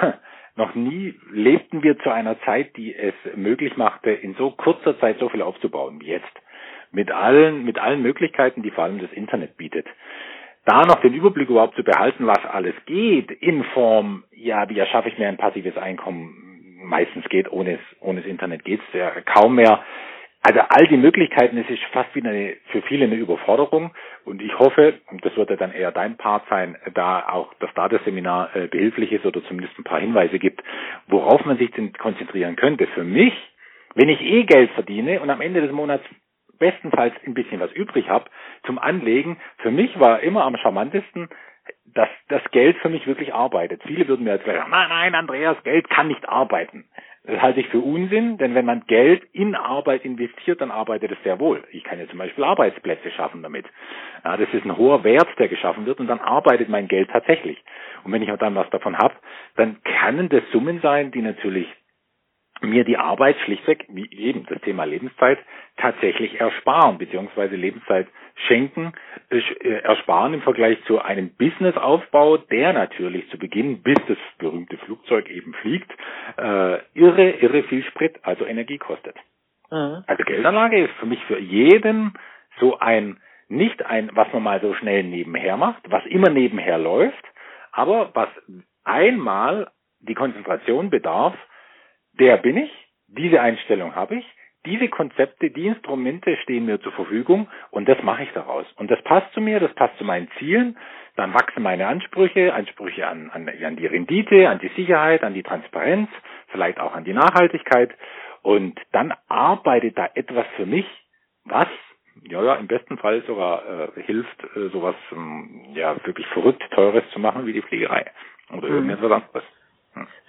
noch nie lebten wir zu einer Zeit, die es möglich machte, in so kurzer Zeit so viel aufzubauen wie jetzt. Mit allen, mit allen Möglichkeiten, die vor allem das Internet bietet. Da noch den Überblick überhaupt zu behalten, was alles geht, in Form, ja, wie erschaffe ich mir ein passives Einkommen, meistens geht, ohne es, ohne das Internet geht's ja kaum mehr. Also all die Möglichkeiten, es ist fast wieder eine, für viele eine Überforderung und ich hoffe, und das wird ja dann eher dein Part sein, da auch das Dataseminar äh, behilflich ist oder zumindest ein paar Hinweise gibt, worauf man sich denn konzentrieren könnte. Für mich, wenn ich eh Geld verdiene und am Ende des Monats bestenfalls ein bisschen was übrig habe zum Anlegen, für mich war immer am charmantesten, dass das Geld für mich wirklich arbeitet. Viele würden mir jetzt sagen, nein, nein, Andreas, Geld kann nicht arbeiten. Das halte ich für Unsinn, denn wenn man Geld in Arbeit investiert, dann arbeitet es sehr wohl. Ich kann ja zum Beispiel Arbeitsplätze schaffen damit. Ja, das ist ein hoher Wert, der geschaffen wird und dann arbeitet mein Geld tatsächlich. Und wenn ich dann was davon habe, dann können das Summen sein, die natürlich mir die Arbeit schlichtweg, wie eben das Thema Lebenszeit, tatsächlich ersparen, beziehungsweise Lebenszeit schenken, äh, ersparen im Vergleich zu einem Businessaufbau, der natürlich zu Beginn, bis das berühmte Flugzeug eben fliegt, äh, irre, irre viel Sprit, also Energie kostet. Mhm. Also Geldanlage ist für mich für jeden so ein, nicht ein, was man mal so schnell nebenher macht, was immer nebenher läuft, aber was einmal die Konzentration bedarf, der bin ich, diese Einstellung habe ich, diese Konzepte, die Instrumente stehen mir zur Verfügung und das mache ich daraus. Und das passt zu mir, das passt zu meinen Zielen. Dann wachsen meine Ansprüche, Ansprüche an, an, an die Rendite, an die Sicherheit, an die Transparenz, vielleicht auch an die Nachhaltigkeit. Und dann arbeitet da etwas für mich, was ja, ja, im besten Fall sogar äh, hilft, äh, sowas ähm, ja wirklich verrückt teures zu machen wie die Fliegerei oder mhm. irgendetwas anderes.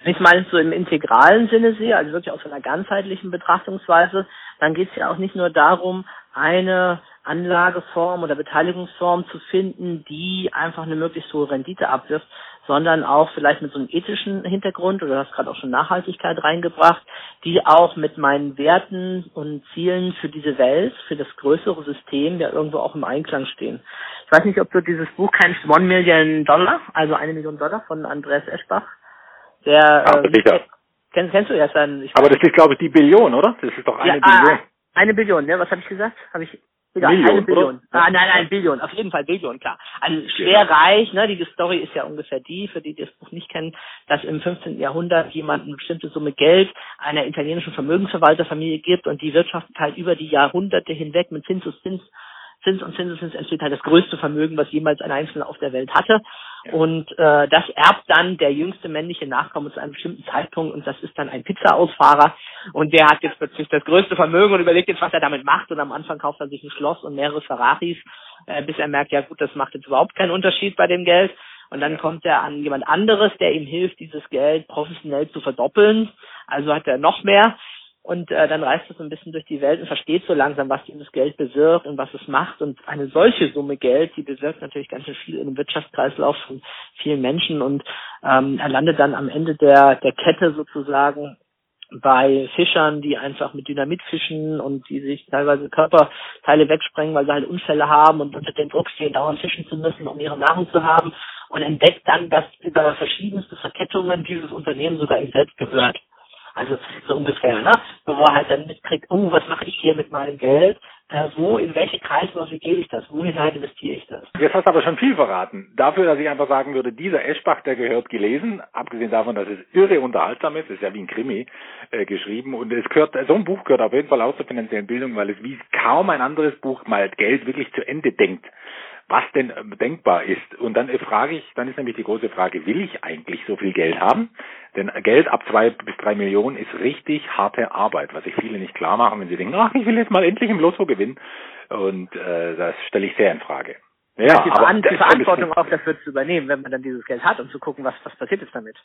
Wenn ich mal so im integralen Sinne sehe, also wirklich aus einer ganzheitlichen Betrachtungsweise, dann geht es ja auch nicht nur darum, eine Anlageform oder Beteiligungsform zu finden, die einfach eine möglichst hohe Rendite abwirft, sondern auch vielleicht mit so einem ethischen Hintergrund, oder du hast gerade auch schon Nachhaltigkeit reingebracht, die auch mit meinen Werten und Zielen für diese Welt, für das größere System ja irgendwo auch im Einklang stehen. Ich weiß nicht, ob du dieses Buch kennst, One Million Dollar, also eine Million Dollar von Andreas Eschbach. Der, Aber äh, sicher. Kennst, kennst du erst dann? Aber das ist, glaube ich, die Billion, oder? Das ist doch eine ja, Billion. Ah, eine Billion, ne? Was habe ich gesagt? Habe ich Egal, Million, eine Billion. Ah, nein, nein, Billion, auf jeden Fall Billion, klar. Also schwer genau. reich, ne? Die Story ist ja ungefähr die, für die, die das Buch nicht kennen, dass im 15. Jahrhundert jemand eine bestimmte Summe Geld einer italienischen Vermögensverwalterfamilie gibt und die wirtschaftet halt über die Jahrhunderte hinweg mit Zins und Zins Zins und Zinseszins entsteht halt das größte Vermögen, was jemals ein Einzelner auf der Welt hatte. Und äh, das erbt dann der jüngste männliche Nachkomme zu einem bestimmten Zeitpunkt und das ist dann ein Pizza-Ausfahrer und der hat jetzt plötzlich das größte Vermögen und überlegt jetzt, was er damit macht und am Anfang kauft er sich ein Schloss und mehrere Ferraris, äh, bis er merkt, ja gut, das macht jetzt überhaupt keinen Unterschied bei dem Geld. Und dann kommt er an jemand anderes, der ihm hilft, dieses Geld professionell zu verdoppeln. Also hat er noch mehr. Und äh, dann reist es so ein bisschen durch die Welt und versteht so langsam, was dieses Geld bewirkt und was es macht. Und eine solche Summe Geld, die bewirkt natürlich ganz schön viel in dem Wirtschaftskreislauf von vielen Menschen. Und ähm, er landet dann am Ende der, der Kette sozusagen bei Fischern, die einfach mit Dynamit fischen und die sich teilweise Körperteile wegsprengen, weil sie halt Unfälle haben und unter dem Druck stehen, dauernd fischen zu müssen, um ihre Nahrung zu haben und entdeckt dann, dass über verschiedenste Verkettungen dieses Unternehmen sogar ihm selbst gehört. Also so ungefähr, ne? Wo er halt dann mitkriegt, oh, was mache ich hier mit meinem Geld? Äh, wo, in welche Kreisläufe gebe ich das? Wohin halt investiere ich das? Jetzt hast du aber schon viel verraten. Dafür, dass ich einfach sagen würde, dieser Eschbach, der gehört gelesen, abgesehen davon, dass es irre unterhaltsam ist, ist ja wie ein Krimi äh, geschrieben und es gehört, so ein Buch gehört auf jeden Fall auch zur finanziellen Bildung, weil es wie kaum ein anderes Buch mal Geld wirklich zu Ende denkt was denn ähm, denkbar ist. Und dann frage ich, dann ist nämlich die große Frage, will ich eigentlich so viel Geld haben? Denn Geld ab zwei bis drei Millionen ist richtig harte Arbeit, was sich viele nicht klar machen, wenn sie denken, ach, ich will jetzt mal endlich im Lotto gewinnen. Und äh, das stelle ich sehr in Frage. Ja, die, aber die Verantwortung auch dafür zu übernehmen, wenn man dann dieses Geld hat und zu gucken, was, was passiert jetzt damit.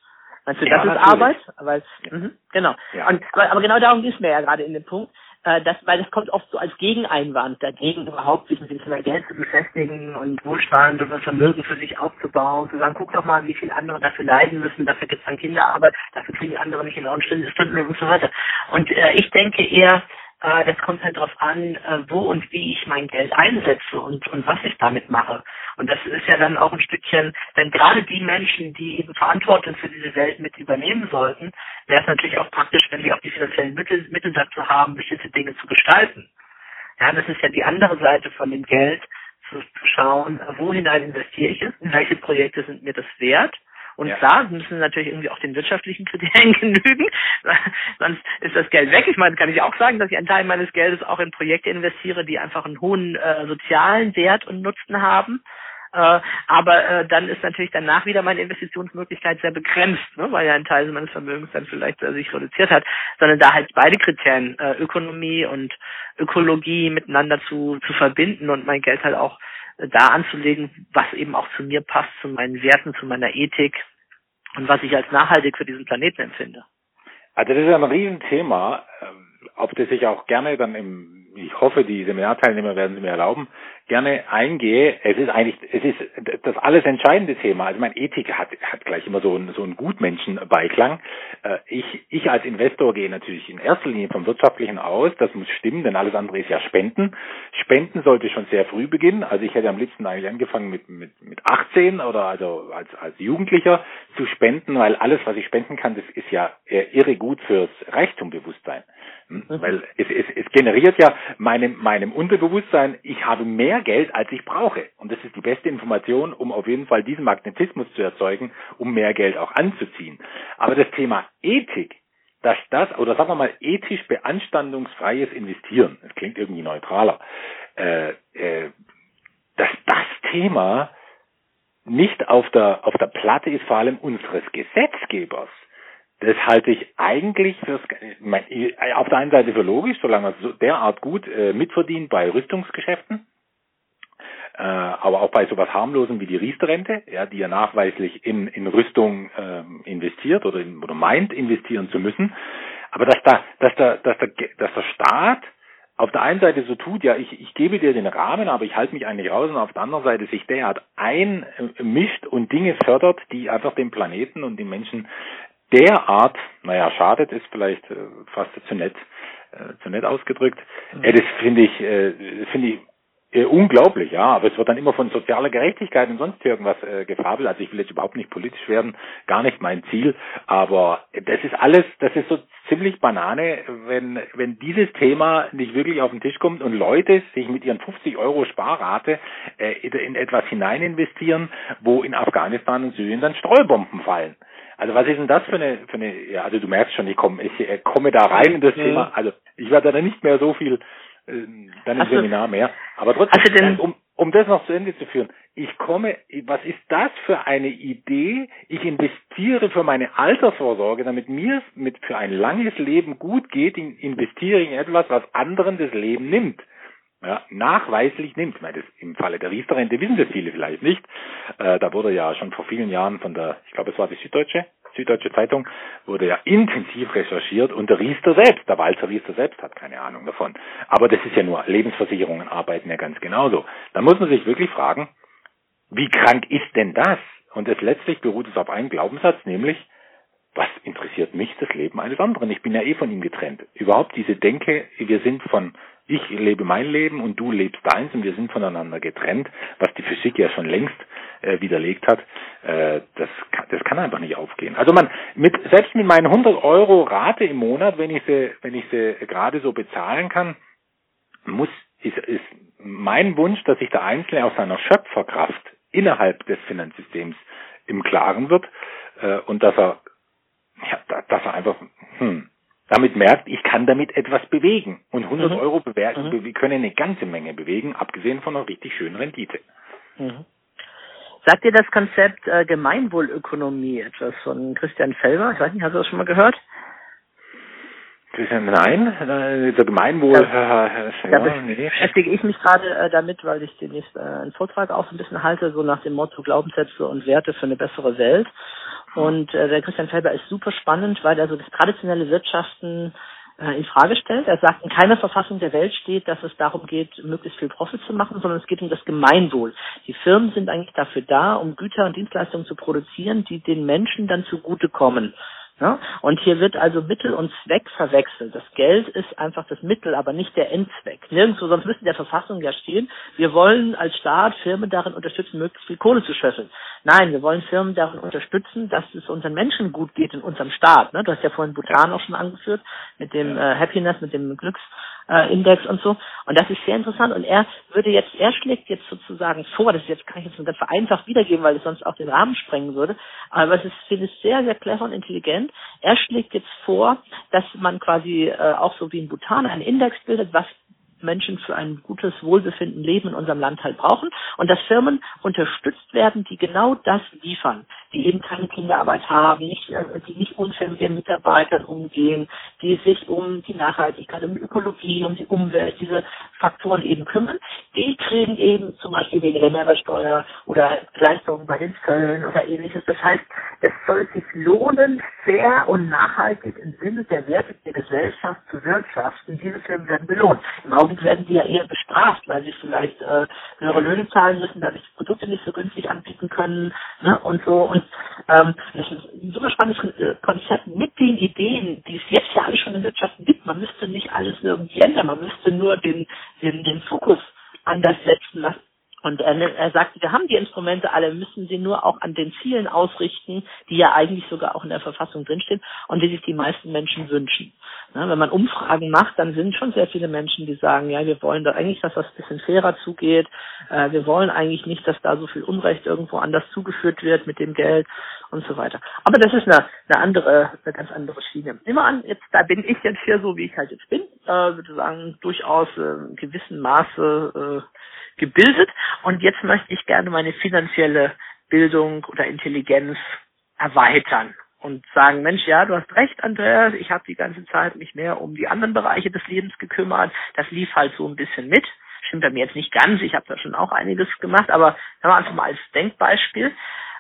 Meinst du, das ja, ist natürlich. Arbeit? Aber, ja. mh, genau. Ja. Und, aber, aber genau darum es mir ja gerade in dem Punkt äh, das, weil das kommt oft so als Gegeneinwand dagegen, überhaupt sich mit dem Thema Geld zu beschäftigen und Wohlstand und das Vermögen für sich aufzubauen, zu sagen, guck doch mal, wie viele andere dafür leiden müssen, dafür gibt es dann Kinderarbeit, dafür kriegen andere nicht in Stunden, Stunden und so weiter. Und äh, ich denke eher, äh, das kommt halt darauf an, äh, wo und wie ich mein Geld einsetze und, und was ich damit mache. Und das ist ja dann auch ein Stückchen, denn gerade die Menschen, die eben Verantwortung für diese Welt mit übernehmen sollten, wäre es natürlich auch praktisch, wenn sie auch die finanziellen Mittel, Mittel dazu haben, bestimmte Dinge zu gestalten. Ja, das ist ja die andere Seite von dem Geld, zu, zu schauen, wohin investiere ich es, in welche Projekte sind mir das wert und ja. klar, müssen natürlich irgendwie auch den wirtschaftlichen Kriterien genügen, sonst ist das Geld weg. Ich meine, kann ich auch sagen, dass ich einen Teil meines Geldes auch in Projekte investiere, die einfach einen hohen äh, sozialen Wert und Nutzen haben. Äh, aber äh, dann ist natürlich danach wieder meine Investitionsmöglichkeit sehr begrenzt, ne, weil ja ein Teil meines Vermögens dann vielleicht äh, sich reduziert hat, sondern da halt beide Kriterien, äh, Ökonomie und Ökologie miteinander zu, zu verbinden und mein Geld halt auch da anzulegen, was eben auch zu mir passt, zu meinen Werten, zu meiner Ethik und was ich als nachhaltig für diesen Planeten empfinde. Also das ist ein Riesenthema, ähm, auf das ich auch gerne dann im, ich hoffe, die Seminarteilnehmer werden es mir erlauben, gerne eingehe, es ist eigentlich, es ist das alles entscheidende Thema. Also mein Ethik hat, hat gleich immer so einen, so einen Gutmenschenbeiklang. Äh, ich, ich als Investor gehe natürlich in erster Linie vom Wirtschaftlichen aus. Das muss stimmen, denn alles andere ist ja Spenden. Spenden sollte schon sehr früh beginnen. Also ich hätte am liebsten eigentlich angefangen mit, mit, mit 18 oder also als, als Jugendlicher zu spenden, weil alles, was ich spenden kann, das ist ja irre gut fürs Reichtumbewusstsein. Hm? Mhm. Weil es, es, es generiert ja meinem, meinem Unterbewusstsein, ich habe mehr Geld, als ich brauche. Und das ist die beste Information, um auf jeden Fall diesen Magnetismus zu erzeugen, um mehr Geld auch anzuziehen. Aber das Thema Ethik, dass das, oder sagen wir mal, ethisch beanstandungsfreies Investieren, das klingt irgendwie neutraler, äh, äh, dass das Thema nicht auf der, auf der Platte ist, vor allem unseres Gesetzgebers. Das halte ich eigentlich fürs, auf der einen Seite für logisch, solange er so derart gut äh, mitverdient bei Rüstungsgeschäften, äh, aber auch bei sowas harmlosen wie die Riester-Rente, ja, die ja nachweislich in, in Rüstung äh, investiert oder, in, oder meint investieren zu müssen. Aber dass da, dass da, dass der, dass der Staat auf der einen Seite so tut, ja, ich, ich gebe dir den Rahmen, aber ich halte mich eigentlich raus und auf der anderen Seite sich derart einmischt und Dinge fördert, die einfach dem Planeten und den Menschen derart, naja, schadet ist vielleicht äh, fast zu nett, äh, zu nett ausgedrückt. Mhm. Äh, das finde ich, äh, finde ich äh, unglaublich, ja, aber es wird dann immer von sozialer Gerechtigkeit und sonst irgendwas äh, gefabelt. Also ich will jetzt überhaupt nicht politisch werden, gar nicht mein Ziel, aber das ist alles, das ist so ziemlich Banane, wenn, wenn dieses Thema nicht wirklich auf den Tisch kommt und Leute sich mit ihren 50 Euro Sparrate äh, in etwas hinein investieren, wo in Afghanistan und Syrien dann Streubomben fallen. Also was ist denn das für eine, für eine, ja, also du merkst schon, ich komme, ich äh, komme da rein in das Thema, also ich werde da nicht mehr so viel äh, dann im Seminar mehr. Aber trotzdem, denn, um, um das noch zu Ende zu führen, ich komme, was ist das für eine Idee? Ich investiere für meine Altersvorsorge, damit mir es mit für ein langes Leben gut geht, investiere ich in etwas, was anderen das Leben nimmt. Ja, nachweislich nimmt. Ich das im Falle der Riester-Rente wissen das viele vielleicht nicht. Äh, da wurde ja schon vor vielen Jahren von der, ich glaube, es war die Süddeutsche, Süddeutsche Zeitung wurde ja intensiv recherchiert und der Riester selbst, der Walzer Riester selbst hat keine Ahnung davon. Aber das ist ja nur, Lebensversicherungen arbeiten ja ganz genauso. Da muss man sich wirklich fragen, wie krank ist denn das? Und es letztlich beruht es auf einen Glaubenssatz, nämlich, was interessiert mich das Leben eines anderen? Ich bin ja eh von ihm getrennt. Überhaupt diese Denke, wir sind von ich lebe mein Leben und du lebst deins und wir sind voneinander getrennt, was die Physik ja schon längst äh, widerlegt hat, äh, das, kann, das kann einfach nicht aufgehen. Also man, mit, selbst mit meinen 100 Euro Rate im Monat, wenn ich sie, wenn ich sie gerade so bezahlen kann, muss, ist, ist mein Wunsch, dass sich der Einzelne aus seiner Schöpferkraft innerhalb des Finanzsystems im Klaren wird äh, und dass er, ja, dass er einfach, hm, damit merkt, ich kann damit etwas bewegen. Und 100 mhm. Euro bewerten, mhm. können eine ganze Menge bewegen, abgesehen von einer richtig schönen Rendite. Mhm. Sagt dir das Konzept äh, Gemeinwohlökonomie etwas von Christian Felber? Ich weiß nicht, hast du das schon mal gehört? Christian, nein, äh, der Gemeinwohl. Da, äh, ja, da nee. beschäftige ich mich gerade äh, damit, weil ich demnächst äh, einen Vortrag auch so ein bisschen halte, so nach dem Motto Glaubenssätze und Werte für eine bessere Welt. Und äh, der Christian Felber ist super spannend, weil er so das traditionelle Wirtschaften äh, in Frage stellt. Er sagt, in keiner Verfassung der Welt steht, dass es darum geht, möglichst viel Profit zu machen, sondern es geht um das Gemeinwohl. Die Firmen sind eigentlich dafür da, um Güter und Dienstleistungen zu produzieren, die den Menschen dann zugutekommen. Ja? Und hier wird also Mittel und Zweck verwechselt. Das Geld ist einfach das Mittel, aber nicht der Endzweck. Nirgendwo, sonst müsste in der Verfassung ja stehen, wir wollen als Staat Firmen darin unterstützen, möglichst viel Kohle zu scheffeln. Nein, wir wollen Firmen darin unterstützen, dass es unseren Menschen gut geht in unserem Staat. Ne? Du hast ja vorhin Bhutan auch schon angeführt, mit dem äh, Happiness, mit dem Glücks äh, Index und so. Und das ist sehr interessant. Und er würde jetzt, er schlägt jetzt sozusagen vor, das jetzt kann ich jetzt ganz vereinfacht wiedergeben, weil es sonst auch den Rahmen sprengen würde. Aber es ist, finde ich, sehr, sehr clever und intelligent. Er schlägt jetzt vor, dass man quasi äh, auch so wie in Bhutan einen Index bildet, was Menschen für ein gutes Wohlbefinden Leben in unserem Land halt brauchen und dass Firmen unterstützt werden, die genau das liefern, die eben keine Kinderarbeit haben, nicht, äh, die nicht unfair mit den Mitarbeitern umgehen, die sich um die Nachhaltigkeit, um die Ökologie, um die Umwelt, diese Faktoren eben kümmern, die kriegen eben zum Beispiel weniger Mehrwertsteuer oder Leistungen bei den Zöllen oder ähnliches. Das heißt, es soll sich lohnen, fair und nachhaltig im Sinne der Werte der Gesellschaft zu wirtschaften. Diese Firmen werden belohnt. Im Augenblick werden die ja eher bestraft, weil sie vielleicht äh, höhere Löhne zahlen müssen, dadurch die Produkte nicht so günstig anbieten können ne, und so. Und ähm, das ist ein super spannendes äh, Konzept mit den Ideen, die es jetzt ja alle schon in Wirtschaft gibt. Man müsste nicht alles irgendwie ändern, man müsste nur den, den, den Fokus anders setzen lassen. Und er, er sagt, wir haben die Instrumente alle, müssen sie nur auch an den Zielen ausrichten, die ja eigentlich sogar auch in der Verfassung drinstehen und die sich die meisten Menschen wünschen. Ne, wenn man Umfragen macht, dann sind schon sehr viele Menschen, die sagen, ja, wir wollen da eigentlich, dass das ein bisschen fairer zugeht. Äh, wir wollen eigentlich nicht, dass da so viel Unrecht irgendwo anders zugeführt wird mit dem Geld und so weiter. Aber das ist eine, eine andere, eine ganz andere Schiene. Wir an, jetzt, da bin ich jetzt hier so, wie ich halt jetzt bin, äh, würde sagen, durchaus äh, in gewissem Maße äh, gebildet. Und jetzt möchte ich gerne meine finanzielle Bildung oder Intelligenz erweitern und sagen, Mensch, ja, du hast recht, Andreas, ich habe die ganze Zeit mich mehr um die anderen Bereiche des Lebens gekümmert. Das lief halt so ein bisschen mit. Stimmt bei mir jetzt nicht ganz, ich habe da schon auch einiges gemacht, aber einfach mal als Denkbeispiel.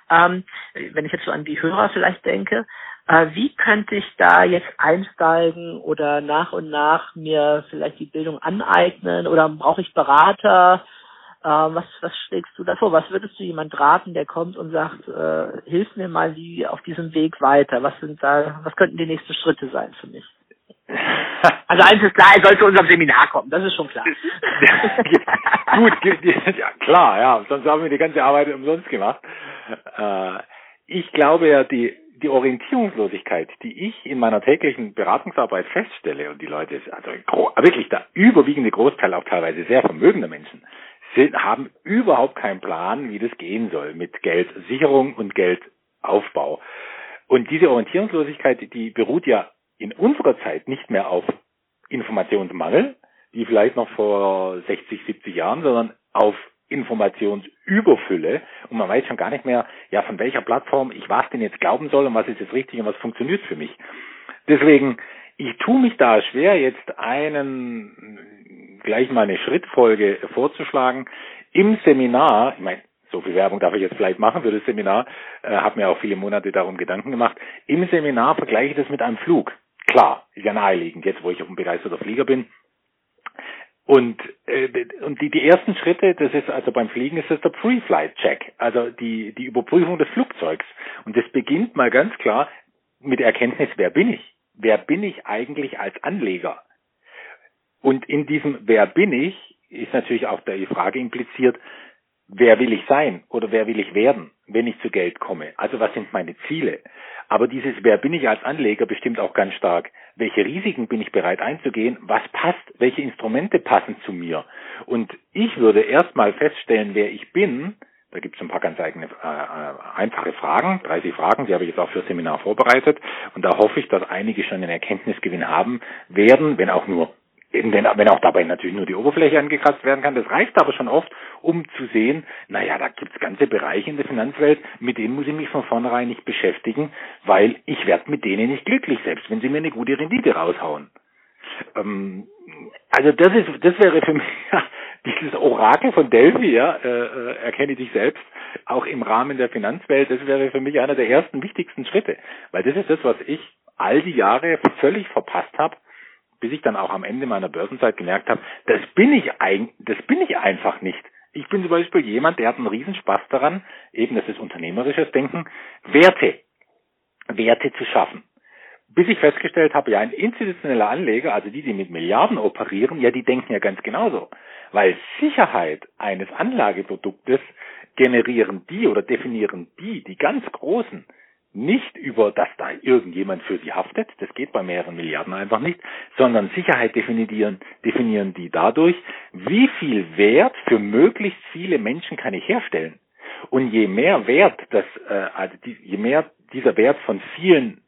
Ähm, wenn ich jetzt so an die Hörer vielleicht denke, äh, wie könnte ich da jetzt einsteigen oder nach und nach mir vielleicht die Bildung aneignen oder brauche ich Berater? Äh, was, was schlägst du da vor? Was würdest du jemand raten, der kommt und sagt, äh, hilf mir mal wie auf diesem Weg weiter? Was sind da, was könnten die nächsten Schritte sein für mich? Also eins ist klar, er soll zu unserem Seminar kommen, das ist schon klar. Gut, ja, klar, ja, sonst haben wir die ganze Arbeit umsonst gemacht. Äh, ich glaube ja, die, die Orientierungslosigkeit, die ich in meiner täglichen Beratungsarbeit feststelle und die Leute, also wirklich der überwiegende Großteil auch teilweise sehr vermögender Menschen, sind, haben überhaupt keinen Plan, wie das gehen soll mit Geldsicherung und Geldaufbau. Und diese Orientierungslosigkeit, die beruht ja in unserer Zeit nicht mehr auf Informationsmangel, wie vielleicht noch vor 60, 70 Jahren, sondern auf Informationsüberfülle und man weiß schon gar nicht mehr, ja, von welcher Plattform ich was denn jetzt glauben soll und was ist jetzt richtig und was funktioniert für mich. Deswegen, ich tue mich da schwer, jetzt einen, gleich mal eine Schrittfolge vorzuschlagen. Im Seminar, ich meine, so viel Werbung darf ich jetzt vielleicht machen für das Seminar, äh, habe mir auch viele Monate darum Gedanken gemacht. Im Seminar vergleiche ich das mit einem Flug. Klar, ist ja naheliegend, jetzt wo ich auch ein begeisterter Flieger bin. Und, äh, und die, die ersten Schritte, das ist also beim Fliegen ist das der Pre-Flight-Check, also die, die Überprüfung des Flugzeugs. Und das beginnt mal ganz klar mit der Erkenntnis, wer bin ich? Wer bin ich eigentlich als Anleger? Und in diesem Wer bin ich ist natürlich auch die Frage impliziert, wer will ich sein oder wer will ich werden, wenn ich zu Geld komme? Also was sind meine Ziele? Aber dieses Wer bin ich als Anleger bestimmt auch ganz stark, welche Risiken bin ich bereit einzugehen, was passt, welche Instrumente passen zu mir. Und ich würde erstmal feststellen, wer ich bin, da gibt es ein paar ganz eigene äh, äh einfache Fragen, 30 Fragen, die habe ich jetzt auch für Seminar vorbereitet. Und da hoffe ich, dass einige schon einen Erkenntnisgewinn haben werden, wenn auch nur wenn, wenn auch dabei natürlich nur die Oberfläche angekratzt werden kann. Das reicht aber schon oft, um zu sehen, naja, da gibt's ganze Bereiche in der Finanzwelt, mit denen muss ich mich von vornherein nicht beschäftigen, weil ich werde mit denen nicht glücklich, selbst wenn sie mir eine gute Rendite raushauen. Ähm, also das ist, das wäre für mich ja, dieses Orakel von Delphi, ja, äh, äh, erkenne dich selbst, auch im Rahmen der Finanzwelt, das wäre für mich einer der ersten wichtigsten Schritte, weil das ist das, was ich all die Jahre völlig verpasst habe bis ich dann auch am Ende meiner Börsenzeit gemerkt habe, das bin ich ein, das bin ich einfach nicht. Ich bin zum Beispiel jemand, der hat einen Riesenspaß daran, eben das ist unternehmerisches Denken, Werte, Werte zu schaffen. Bis ich festgestellt habe, ja, ein institutioneller Anleger, also die, die mit Milliarden operieren, ja, die denken ja ganz genauso. Weil Sicherheit eines Anlageproduktes generieren die oder definieren die, die ganz Großen, nicht über, dass da irgendjemand für sie haftet, das geht bei mehreren Milliarden einfach nicht, sondern Sicherheit definieren, definieren die dadurch, wie viel Wert für möglichst viele Menschen kann ich herstellen. Und je mehr Wert, das, äh, also je mehr dieser Wert von vielen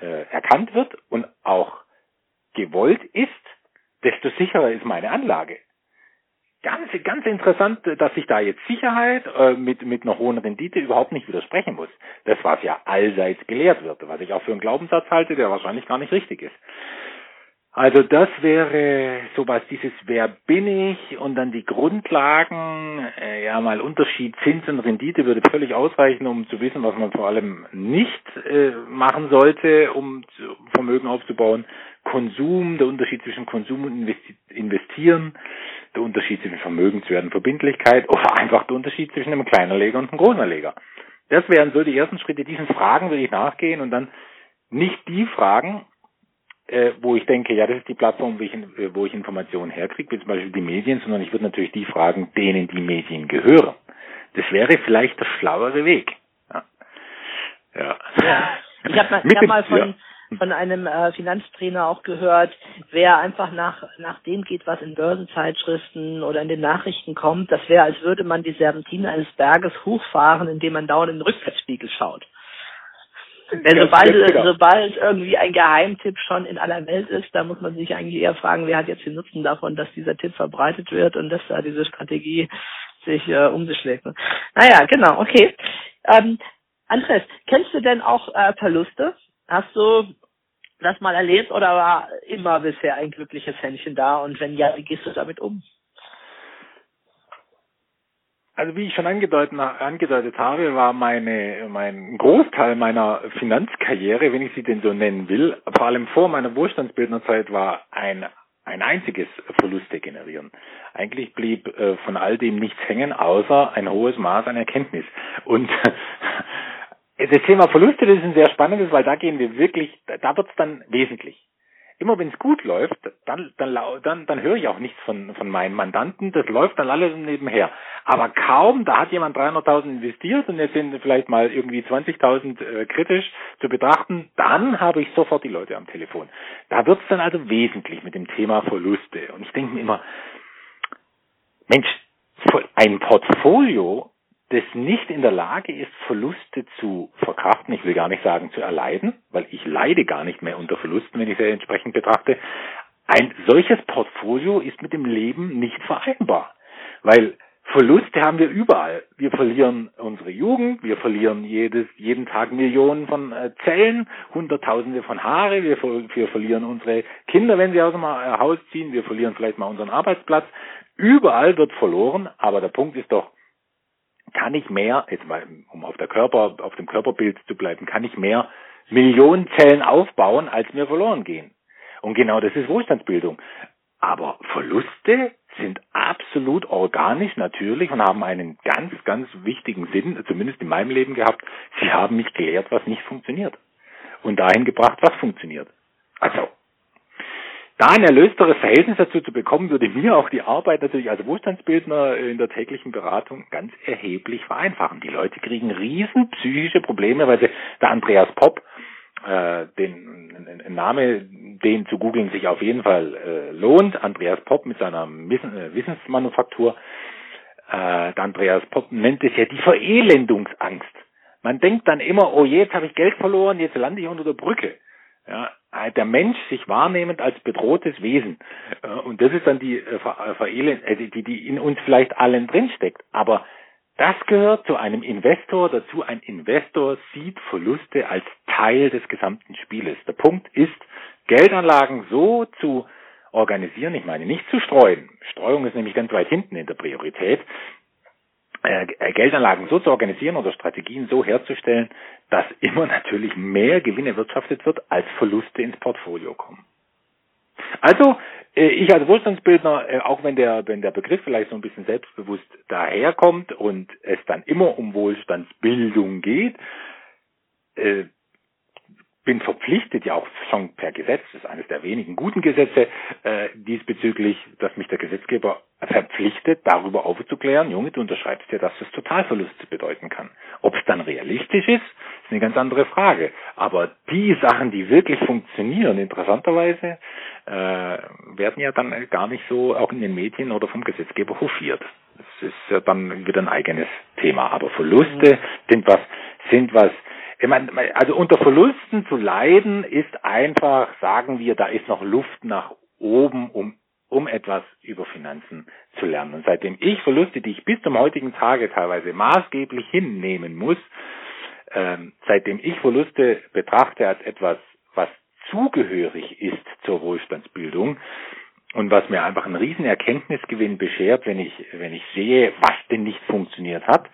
äh, erkannt wird und auch gewollt ist, desto sicherer ist meine Anlage ganz, ganz interessant, dass sich da jetzt Sicherheit äh, mit, mit einer hohen Rendite überhaupt nicht widersprechen muss. Das, was ja allseits gelehrt wird, was ich auch für einen Glaubenssatz halte, der wahrscheinlich gar nicht richtig ist. Also das wäre sowas, dieses Wer bin ich und dann die Grundlagen, äh, ja mal Unterschied Zins und Rendite würde völlig ausreichen, um zu wissen, was man vor allem nicht äh, machen sollte, um Vermögen aufzubauen. Konsum, der Unterschied zwischen Konsum und Investi Investieren, der Unterschied zwischen Vermögenswert Verbindlichkeit oder einfach der Unterschied zwischen einem Kleinerleger und einem Großanleger. Das wären so die ersten Schritte. Diesen Fragen würde ich nachgehen und dann nicht die Fragen, äh, wo ich denke, ja, das ist die Plattform, wo ich, äh, wo ich Informationen herkriege, wie zum Beispiel die Medien, sondern ich würde natürlich die fragen, denen die Medien gehören. Das wäre vielleicht der schlauere Weg. Ja. ja. Ich habe hab mal von, von einem äh, Finanztrainer auch gehört, wer einfach nach, nach dem geht, was in Börsenzeitschriften oder in den Nachrichten kommt, das wäre, als würde man die Serpentine eines Berges hochfahren, indem man dauernd in den Rückwärtsspiegel schaut. Denn sobald, sobald irgendwie ein Geheimtipp schon in aller Welt ist, da muss man sich eigentlich eher fragen, wer hat jetzt den Nutzen davon, dass dieser Tipp verbreitet wird und dass da diese Strategie sich äh, um sich schlägt. Naja, genau, okay. Ähm, Andres, kennst du denn auch äh, Verluste? Hast du das mal erlebt oder war immer bisher ein glückliches Händchen da? Und wenn ja, wie gehst du damit um? Also wie ich schon angedeutet, angedeutet habe, war meine, mein Großteil meiner Finanzkarriere, wenn ich sie denn so nennen will, vor allem vor meiner Wohlstandsbildnerzeit, war ein, ein einziges Verluste generieren. Eigentlich blieb äh, von all dem nichts hängen, außer ein hohes Maß an Erkenntnis. Und das Thema Verluste, das ist ein sehr spannendes, weil da gehen wir wirklich, da wird's dann wesentlich immer wenn es gut läuft, dann, dann, dann, dann höre ich auch nichts von, von meinen Mandanten. Das läuft dann alles nebenher. Aber kaum, da hat jemand 300.000 investiert und jetzt sind vielleicht mal irgendwie 20.000 äh, kritisch zu betrachten, dann habe ich sofort die Leute am Telefon. Da wird es dann also wesentlich mit dem Thema Verluste. Und ich denke mir immer, Mensch, ein Portfolio das nicht in der Lage ist, Verluste zu verkraften, ich will gar nicht sagen zu erleiden, weil ich leide gar nicht mehr unter Verlusten, wenn ich sie entsprechend betrachte, ein solches Portfolio ist mit dem Leben nicht vereinbar, weil Verluste haben wir überall. Wir verlieren unsere Jugend, wir verlieren jedes, jeden Tag Millionen von äh, Zellen, Hunderttausende von Haare, wir, wir verlieren unsere Kinder, wenn sie aus dem Haus ziehen, wir verlieren vielleicht mal unseren Arbeitsplatz. Überall wird verloren, aber der Punkt ist doch, kann ich mehr, jetzt mal, um auf der Körper, auf dem Körperbild zu bleiben, kann ich mehr Millionen Zellen aufbauen, als mir verloren gehen. Und genau das ist Wohlstandsbildung. Aber Verluste sind absolut organisch, natürlich und haben einen ganz, ganz wichtigen Sinn, zumindest in meinem Leben gehabt. Sie haben mich gelehrt, was nicht funktioniert. Und dahin gebracht, was funktioniert. Also, da ein erlösteres Verhältnis dazu zu bekommen, würde mir auch die Arbeit natürlich als Wohlstandsbildner in der täglichen Beratung ganz erheblich vereinfachen. Die Leute kriegen riesen psychische Probleme, weil sie der Andreas Popp, äh, den ein Name, den zu googeln sich auf jeden Fall äh, lohnt, Andreas Popp mit seiner äh, Wissensmanufaktur, äh, der Andreas Popp nennt es ja die Verelendungsangst. Man denkt dann immer, oh jetzt habe ich Geld verloren, jetzt lande ich unter der Brücke. Ja, der Mensch sich wahrnehmend als bedrohtes Wesen. Äh, und das ist dann die äh, Verelend, die, die in uns vielleicht allen drinsteckt. Aber das gehört zu einem Investor dazu. Ein Investor sieht Verluste als Teil des gesamten Spieles. Der Punkt ist, Geldanlagen so zu organisieren, ich meine nicht zu streuen. Streuung ist nämlich ganz weit hinten in der Priorität, äh, Geldanlagen so zu organisieren oder Strategien so herzustellen, dass immer natürlich mehr Gewinn erwirtschaftet wird, als Verluste ins Portfolio kommen. Also, äh, ich als Wohlstandsbildner, äh, auch wenn der, wenn der Begriff vielleicht so ein bisschen selbstbewusst daherkommt und es dann immer um Wohlstandsbildung geht, bin verpflichtet, ja auch schon per Gesetz, das ist eines der wenigen guten Gesetze äh, diesbezüglich, dass mich der Gesetzgeber verpflichtet, darüber aufzuklären, Junge, du unterschreibst ja, dass das Totalverluste bedeuten kann. Ob es dann realistisch ist, ist eine ganz andere Frage. Aber die Sachen, die wirklich funktionieren, interessanterweise, äh, werden ja dann gar nicht so auch in den Medien oder vom Gesetzgeber hofiert. Das ist ja dann wieder ein eigenes Thema. Aber Verluste sind was, sind was, meine, also unter Verlusten zu leiden ist einfach, sagen wir, da ist noch Luft nach oben, um, um etwas über Finanzen zu lernen. Und seitdem ich Verluste, die ich bis zum heutigen Tage teilweise maßgeblich hinnehmen muss, ähm, seitdem ich Verluste betrachte als etwas, was zugehörig ist zur Wohlstandsbildung, und was mir einfach einen riesen Erkenntnisgewinn beschert, wenn ich, wenn ich sehe, was denn nicht funktioniert hat,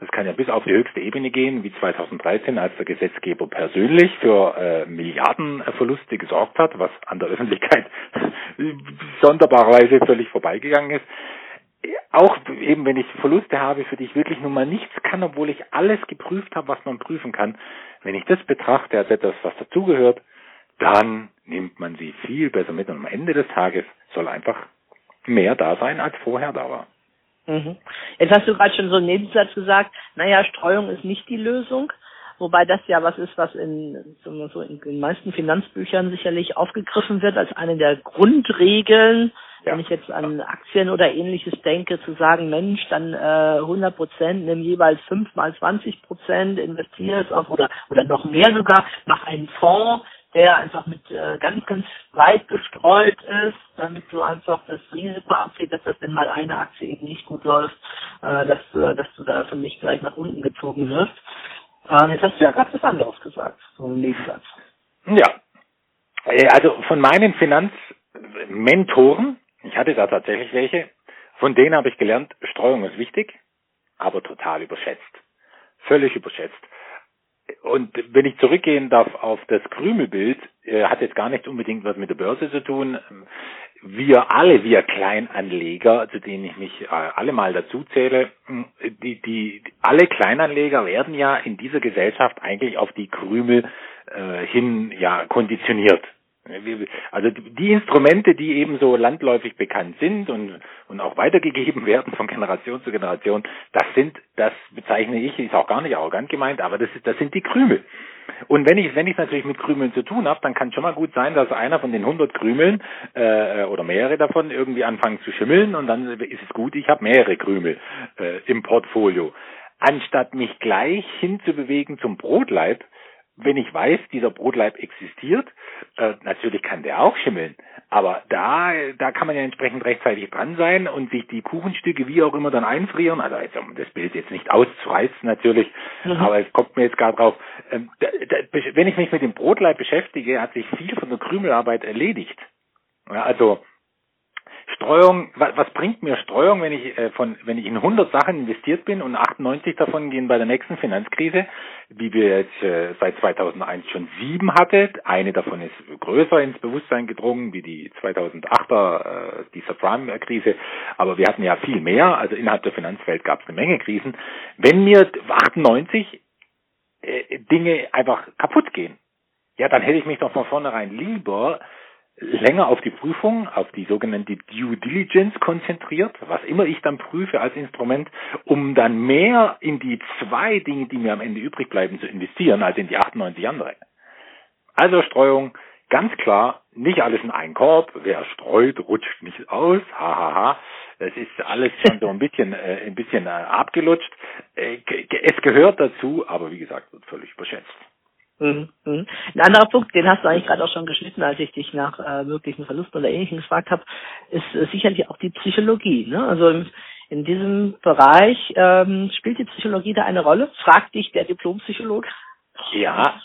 das kann ja bis auf die höchste Ebene gehen, wie 2013, als der Gesetzgeber persönlich für äh, Milliardenverluste gesorgt hat, was an der Öffentlichkeit sonderbarerweise völlig vorbeigegangen ist. Auch eben, wenn ich Verluste habe, für die ich wirklich nun mal nichts kann, obwohl ich alles geprüft habe, was man prüfen kann, wenn ich das betrachte als etwas, was dazugehört, dann nimmt man sie viel besser mit. Und am Ende des Tages soll einfach mehr da sein, als vorher da war. Mhm. Jetzt hast du gerade schon so einen Nebensatz gesagt, naja, Streuung ist nicht die Lösung. wobei das ja was ist, was in, so in den meisten Finanzbüchern sicherlich aufgegriffen wird als eine der Grundregeln, ja. wenn ich jetzt an Aktien oder ähnliches denke, zu sagen, Mensch, dann äh, 100 Prozent, nimm jeweils 5 mal 20 Prozent, investiere es auf oder, oder noch mehr sogar, mach einen Fonds, der einfach mit äh, ganz, ganz weit gestreut ist, damit du einfach das Risiko abfähst, dass das, wenn mal eine Aktie eben nicht gut läuft, äh, dass, äh, dass du da für mich gleich nach unten gezogen wirst. Äh, jetzt hast du ja gerade was anderes gesagt, so ein Nebensatz. Ja. Äh, also von meinen Finanzmentoren, ich hatte da tatsächlich welche, von denen habe ich gelernt, Streuung ist wichtig, aber total überschätzt. Völlig überschätzt und wenn ich zurückgehen darf auf das Krümelbild, äh, hat jetzt gar nicht unbedingt was mit der Börse zu tun. Wir alle, wir Kleinanleger, zu denen ich mich äh, alle mal dazu zähle, die, die, alle Kleinanleger werden ja in dieser Gesellschaft eigentlich auf die Krümel äh, hin ja konditioniert. Also die Instrumente, die eben so landläufig bekannt sind und, und auch weitergegeben werden von Generation zu Generation, das sind, das bezeichne ich, ist auch gar nicht arrogant gemeint, aber das, ist, das sind die Krümel. Und wenn ich wenn ich natürlich mit Krümeln zu tun habe, dann kann schon mal gut sein, dass einer von den 100 Krümeln äh, oder mehrere davon irgendwie anfangen zu schimmeln und dann ist es gut, ich habe mehrere Krümel äh, im Portfolio. Anstatt mich gleich hinzubewegen zum Brotleib, wenn ich weiß, dieser Brotleib existiert, äh, natürlich kann der auch schimmeln, aber da, da kann man ja entsprechend rechtzeitig dran sein und sich die Kuchenstücke wie auch immer dann einfrieren. Also jetzt, um das Bild jetzt nicht auszureißen natürlich, mhm. aber es kommt mir jetzt gerade drauf. Ähm, da, da, wenn ich mich mit dem Brotleib beschäftige, hat sich viel von der Krümelarbeit erledigt. Ja, also Streuung, was, bringt mir Streuung, wenn ich äh, von, wenn ich in 100 Sachen investiert bin und 98 davon gehen bei der nächsten Finanzkrise, wie wir jetzt äh, seit 2001 schon sieben hatte. Eine davon ist größer ins Bewusstsein gedrungen, wie die 2008er, äh, die Subprime-Krise. Aber wir hatten ja viel mehr. Also innerhalb der Finanzwelt gab es eine Menge Krisen. Wenn mir 98 äh, Dinge einfach kaputt gehen, ja, dann hätte ich mich doch von vornherein lieber länger auf die Prüfung, auf die sogenannte Due Diligence konzentriert, was immer ich dann prüfe als Instrument, um dann mehr in die zwei Dinge, die mir am Ende übrig bleiben, zu investieren, als in die 98 andere. Also Streuung, ganz klar, nicht alles in einen Korb, wer streut, rutscht nicht aus, hahaha. Ha, ha. Das ist alles schon so ein bisschen, äh, ein bisschen äh, abgelutscht. Äh, es gehört dazu, aber wie gesagt, wird völlig überschätzt. Mhm, mhm. Ein anderer Punkt, den hast du eigentlich gerade auch schon geschnitten, als ich dich nach äh, möglichen Verlusten oder Ähnlichem gefragt habe, ist äh, sicherlich auch die Psychologie. Ne? Also in, in diesem Bereich ähm, spielt die Psychologie da eine Rolle? Fragt dich der Diplompsychologe? Ja,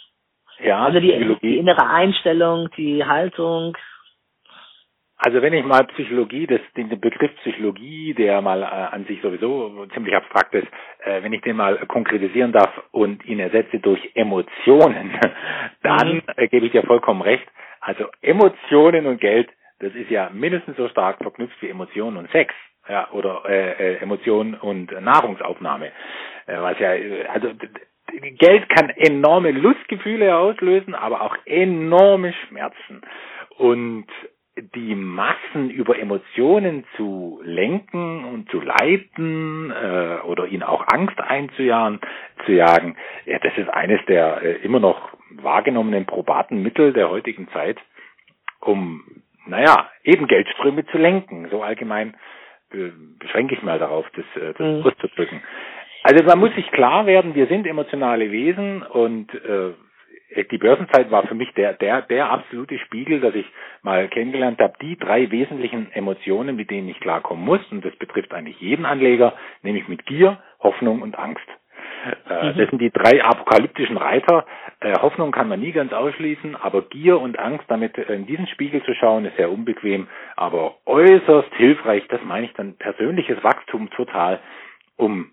ja. Also die, die innere Einstellung, die Haltung. Also wenn ich mal Psychologie, das, den, Begriff Psychologie, der mal äh, an sich sowieso ziemlich abstrakt ist, äh, wenn ich den mal konkretisieren darf und ihn ersetze durch Emotionen, dann mhm. äh, gebe ich dir vollkommen recht. Also Emotionen und Geld, das ist ja mindestens so stark verknüpft wie Emotionen und Sex, ja, oder äh, äh, Emotionen und Nahrungsaufnahme. Äh, was ja, also Geld kann enorme Lustgefühle auslösen, aber auch enorme Schmerzen. Und die Massen über Emotionen zu lenken und zu leiten äh, oder ihnen auch Angst einzujagen, zu jagen, ja, das ist eines der äh, immer noch wahrgenommenen probaten Mittel der heutigen Zeit, um, naja, eben Geldströme zu lenken. So allgemein äh, beschränke ich mal darauf, das, äh, das mhm. auszudrücken. Also man muss sich klar werden, wir sind emotionale Wesen und äh, die Börsenzeit war für mich der, der, der absolute Spiegel, dass ich mal kennengelernt habe, die drei wesentlichen Emotionen, mit denen ich klarkommen muss, und das betrifft eigentlich jeden Anleger, nämlich mit Gier, Hoffnung und Angst. Äh, mhm. Das sind die drei apokalyptischen Reiter. Äh, Hoffnung kann man nie ganz ausschließen, aber Gier und Angst, damit in diesen Spiegel zu schauen, ist sehr unbequem, aber äußerst hilfreich. Das meine ich dann persönliches Wachstum total, um,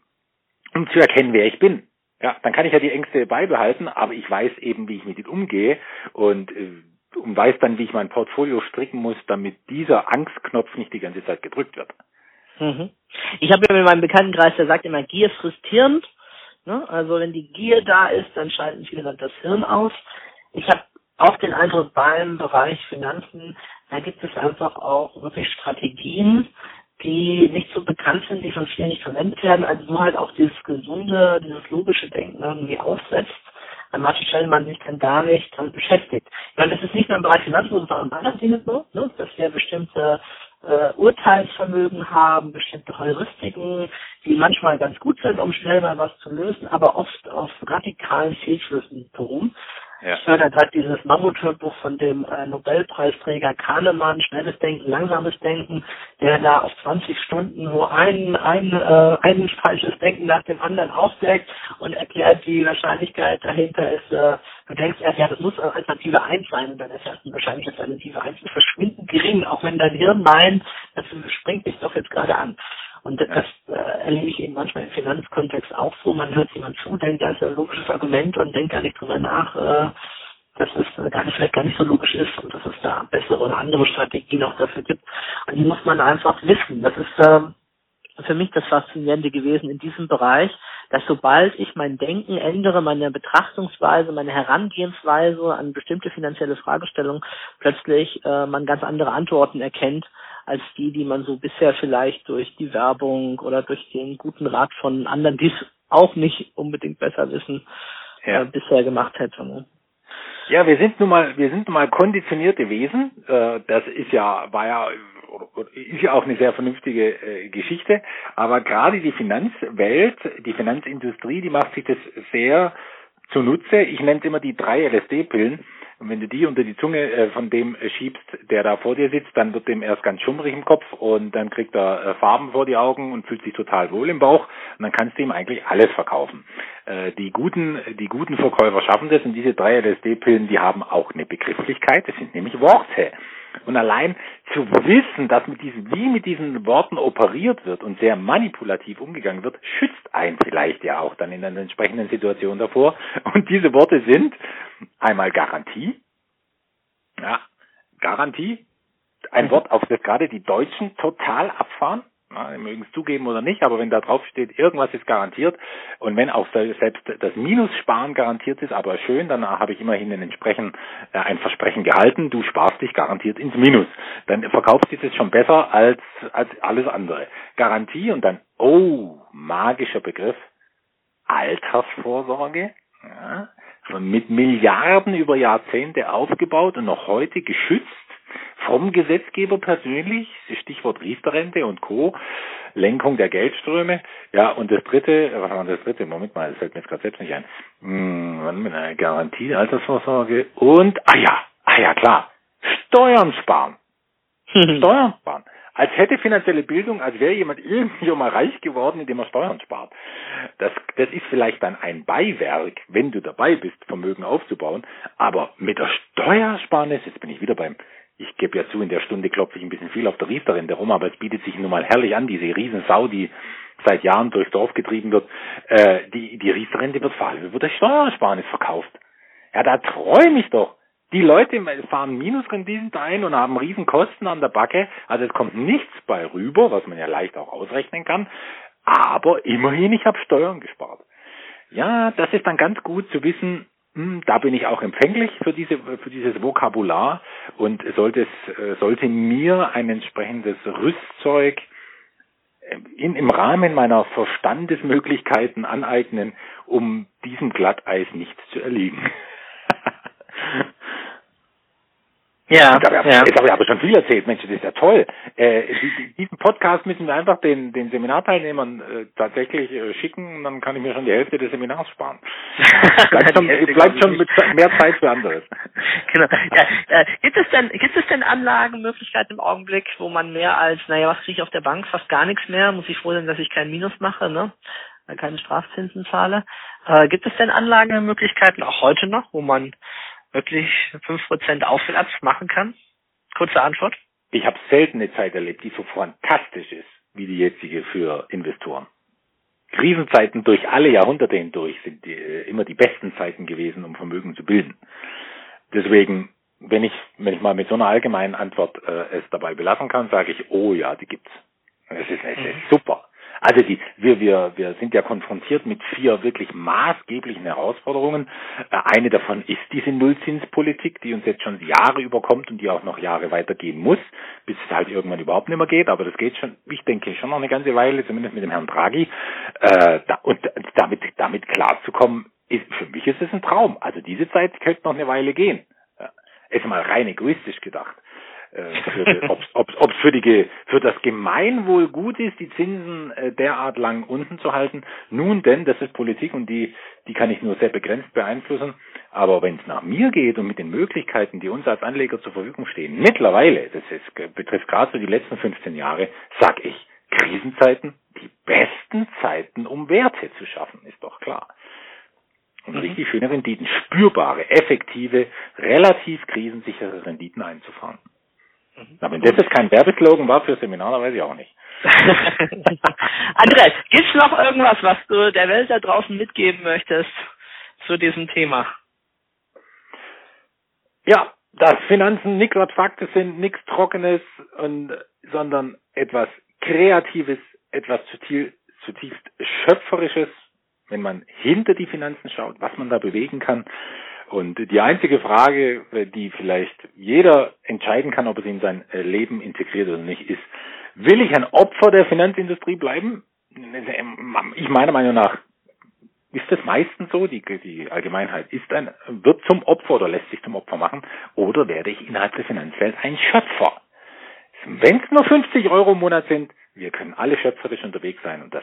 um zu erkennen, wer ich bin. Ja, dann kann ich ja die Ängste beibehalten, aber ich weiß eben, wie ich mit ihnen umgehe und, äh, weiß dann, wie ich mein Portfolio stricken muss, damit dieser Angstknopf nicht die ganze Zeit gedrückt wird. Mhm. Ich habe ja mit meinem Bekanntenkreis, der sagt immer, Gier frisst Hirn. Ne? Also wenn die Gier da ist, dann schalten viele dann das Hirn aus. Ich habe auch den Eindruck beim Bereich Finanzen, da gibt es einfach auch wirklich Strategien, die nicht so bekannt sind, die von vielen nicht verwendet werden, also nur halt auch dieses gesunde, dieses logische Denken irgendwie aussetzt. Martin Schellmann sich dann da nicht damit beschäftigt. Ich meine, das ist nicht nur im Bereich Finanzen, sondern auch in anderen Dingen so, ne? dass wir bestimmte äh, Urteilsvermögen haben, bestimmte Heuristiken, die manchmal ganz gut sind, um schnell mal was zu lösen, aber oft auf radikalen Fehlschlüssen beruhen. Ja. Da gerade dieses Mammut-Hörbuch von dem äh, Nobelpreisträger Kahnemann, schnelles Denken, langsames Denken, der da auf 20 Stunden nur ein, ein, äh, ein falsches Denken nach dem anderen aufdeckt und erklärt, die Wahrscheinlichkeit dahinter ist, äh, du denkst erst, ja, das muss Alternative 1 sein und dann ist erst wahrscheinlich Alternative 1 verschwindend gering, auch wenn dein Hirn meint, das springt dich doch jetzt gerade an. Und das äh, erlebe ich eben manchmal im Finanzkontext auch so. Man hört jemand zu, denkt, das ist ein logisches Argument und denkt gar nicht drüber nach, äh, dass es gar nicht, vielleicht gar nicht so logisch ist und dass es da bessere oder andere Strategien auch dafür gibt. Und die muss man einfach wissen. Das ist äh, für mich das Faszinierende gewesen in diesem Bereich, dass sobald ich mein Denken ändere, meine Betrachtungsweise, meine Herangehensweise an bestimmte finanzielle Fragestellungen, plötzlich äh, man ganz andere Antworten erkennt als die, die man so bisher vielleicht durch die Werbung oder durch den guten Rat von anderen, die es auch nicht unbedingt besser wissen, ja. äh, bisher gemacht hätte. Ne? Ja, wir sind nun mal, wir sind nun mal konditionierte Wesen. Äh, das ist ja, war ja ist ja auch eine sehr vernünftige äh, Geschichte, aber gerade die Finanzwelt, die Finanzindustrie, die macht sich das sehr zunutze. Ich nenne es immer die drei LSD-Pillen. Und wenn du die unter die Zunge äh, von dem äh, schiebst, der da vor dir sitzt, dann wird dem erst ganz schummrig im Kopf und dann kriegt er äh, Farben vor die Augen und fühlt sich total wohl im Bauch und dann kannst du ihm eigentlich alles verkaufen. Die guten, die guten Verkäufer schaffen das und diese drei LSD-Pillen, die haben auch eine Begrifflichkeit, das sind nämlich Worte. Und allein zu wissen, dass mit diesen, wie mit diesen Worten operiert wird und sehr manipulativ umgegangen wird, schützt einen vielleicht ja auch dann in einer entsprechenden Situation davor. Und diese Worte sind einmal Garantie. Ja, Garantie. Ein mhm. Wort, auf das gerade die Deutschen total abfahren. Na, mögen es zugeben oder nicht, aber wenn da drauf steht, irgendwas ist garantiert und wenn auch selbst das Minussparen garantiert ist, aber schön, dann habe ich immerhin ein, entsprechend, äh, ein Versprechen gehalten, du sparst dich garantiert ins Minus. Dann verkauft sich das schon besser als, als alles andere. Garantie und dann, oh, magischer Begriff, Altersvorsorge, ja, mit Milliarden über Jahrzehnte aufgebaut und noch heute geschützt vom Gesetzgeber persönlich, Stichwort Riester-Rente und Co., Lenkung der Geldströme. Ja, und das dritte, was war das dritte? Moment mal, das fällt mir jetzt gerade selbst nicht ein. Hm, eine Garantie, Altersvorsorge und, ah ja, ah ja, klar, Steuern sparen. Steuern sparen. Als hätte finanzielle Bildung, als wäre jemand irgendwie mal reich geworden, indem er Steuern spart. Das, das ist vielleicht dann ein Beiwerk, wenn du dabei bist, Vermögen aufzubauen. Aber mit der Steuersparnis, jetzt bin ich wieder beim ich gebe ja zu, in der Stunde klopfe ich ein bisschen viel auf der Riesterin rum, aber es bietet sich nun mal herrlich an, diese Riesensau, die seit Jahren durchs Dorf getrieben wird, äh, die, die Riesterin, die wird vor allem über das Steuersparnis verkauft. Ja, da träume ich doch. Die Leute fahren Minusrenditen ein und haben Riesenkosten an der Backe. Also es kommt nichts bei rüber, was man ja leicht auch ausrechnen kann. Aber immerhin, ich habe Steuern gespart. Ja, das ist dann ganz gut zu wissen, hm, da bin ich auch empfänglich für diese für dieses Vokabular und sollte es äh, sollte mir ein entsprechendes Rüstzeug äh, in, im Rahmen meiner Verstandesmöglichkeiten aneignen, um diesem Glatteis nicht zu erliegen. Ja, jetzt habe, ich, ja. jetzt habe ich aber schon viel erzählt, Mensch, das ist ja toll. Äh, diesen Podcast müssen wir einfach den, den Seminarteilnehmern äh, tatsächlich äh, schicken und dann kann ich mir schon die Hälfte des Seminars sparen. bleibt schon, bleibt schon mit mehr Zeit für anderes. Genau. Ja, äh, gibt es denn gibt es denn Anlagenmöglichkeiten im Augenblick, wo man mehr als, naja, was kriege ich auf der Bank, fast gar nichts mehr, muss ich froh sein, dass ich kein Minus mache, ne? keine Strafzinsen zahle. Äh, gibt es denn Anlagemöglichkeiten auch heute noch, wo man wirklich fünf Prozent aufwärts machen kann? Kurze Antwort. Ich habe selten eine Zeit erlebt, die so fantastisch ist wie die jetzige für Investoren. Krisenzeiten durch alle Jahrhunderte hindurch sind die, äh, immer die besten Zeiten gewesen, um Vermögen zu bilden. Deswegen, wenn ich, wenn ich mal mit so einer allgemeinen Antwort äh, es dabei belassen kann, sage ich, oh ja, die gibt's. Es ist, es ist mhm. super. Also die, wir, wir, wir sind ja konfrontiert mit vier wirklich maßgeblichen Herausforderungen. Äh, eine davon ist diese Nullzinspolitik, die uns jetzt schon Jahre überkommt und die auch noch Jahre weitergehen muss, bis es halt irgendwann überhaupt nicht mehr geht. Aber das geht schon, ich denke, schon noch eine ganze Weile, zumindest mit dem Herrn Draghi. Äh, und damit, damit klarzukommen, ist, für mich ist es ein Traum. Also diese Zeit könnte noch eine Weile gehen. Ist mal rein egoistisch gedacht. Äh, ob es für, die, für das Gemeinwohl gut ist, die Zinsen äh, derart lang unten zu halten. Nun denn, das ist Politik und die, die kann ich nur sehr begrenzt beeinflussen. Aber wenn es nach mir geht und mit den Möglichkeiten, die uns als Anleger zur Verfügung stehen, mittlerweile, das ist, betrifft gerade so die letzten 15 Jahre, sag ich, Krisenzeiten, die besten Zeiten, um Werte zu schaffen, ist doch klar. Und mhm. richtig schöne Renditen, spürbare, effektive, relativ krisensichere Renditen einzufahren. Mhm. Na, wenn das jetzt kein Werbeslogan war für Seminar, dann weiß ich auch nicht. Andreas, gibt's noch irgendwas, was du der Welt da draußen mitgeben möchtest zu diesem Thema? Ja, dass Finanzen nichts Abstraktes sind, nichts Trockenes, und, sondern etwas Kreatives, etwas zutiefst Schöpferisches, wenn man hinter die Finanzen schaut, was man da bewegen kann. Und die einzige Frage, die vielleicht jeder entscheiden kann, ob er sie in sein äh, Leben integriert oder nicht, ist, will ich ein Opfer der Finanzindustrie bleiben? Ich meiner Meinung nach ist das meistens so, die, die Allgemeinheit ist ein, wird zum Opfer oder lässt sich zum Opfer machen, oder werde ich innerhalb der Finanzwelt ein Schöpfer? Wenn es nur 50 Euro im Monat sind, wir können alle schöpferisch unterwegs sein und das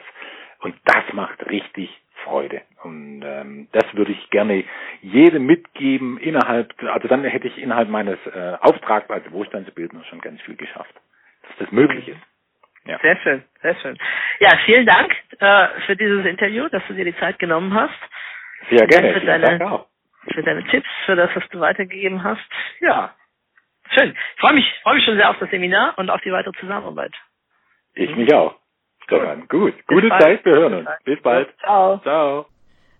und das macht richtig Freude. Und ähm, das würde ich gerne jedem mitgeben innerhalb, also dann hätte ich innerhalb meines äh, Auftrags als Wohlstandsbildner schon ganz viel geschafft, dass das möglich ist. Ja. Sehr schön, sehr schön. Ja, vielen Dank äh, für dieses Interview, dass du dir die Zeit genommen hast. Sehr gerne. Für deine, für deine Tipps, für das, was du weitergegeben hast. Ja, schön. Ich freue mich, freue mich schon sehr auf das Seminar und auf die weitere Zusammenarbeit. Ich mich auch. Stefan. Gut. Gute Zeit. Wir hören uns. Bis bald. Ciao. Ciao.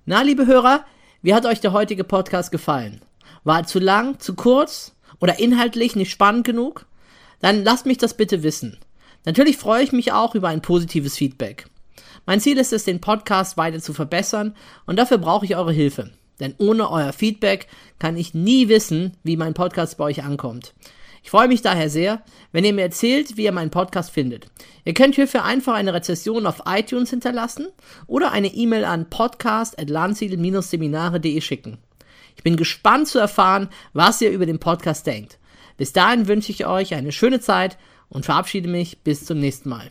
Na, liebe Hörer, wie hat euch der heutige Podcast gefallen? War er zu lang, zu kurz oder inhaltlich nicht spannend genug? Dann lasst mich das bitte wissen. Natürlich freue ich mich auch über ein positives Feedback. Mein Ziel ist es, den Podcast weiter zu verbessern und dafür brauche ich eure Hilfe. Denn ohne euer Feedback kann ich nie wissen, wie mein Podcast bei euch ankommt. Ich freue mich daher sehr, wenn ihr mir erzählt, wie ihr meinen Podcast findet. Ihr könnt hierfür einfach eine Rezession auf iTunes hinterlassen oder eine E-Mail an podcast.landsiedel-seminare.de schicken. Ich bin gespannt zu erfahren, was ihr über den Podcast denkt. Bis dahin wünsche ich euch eine schöne Zeit und verabschiede mich bis zum nächsten Mal.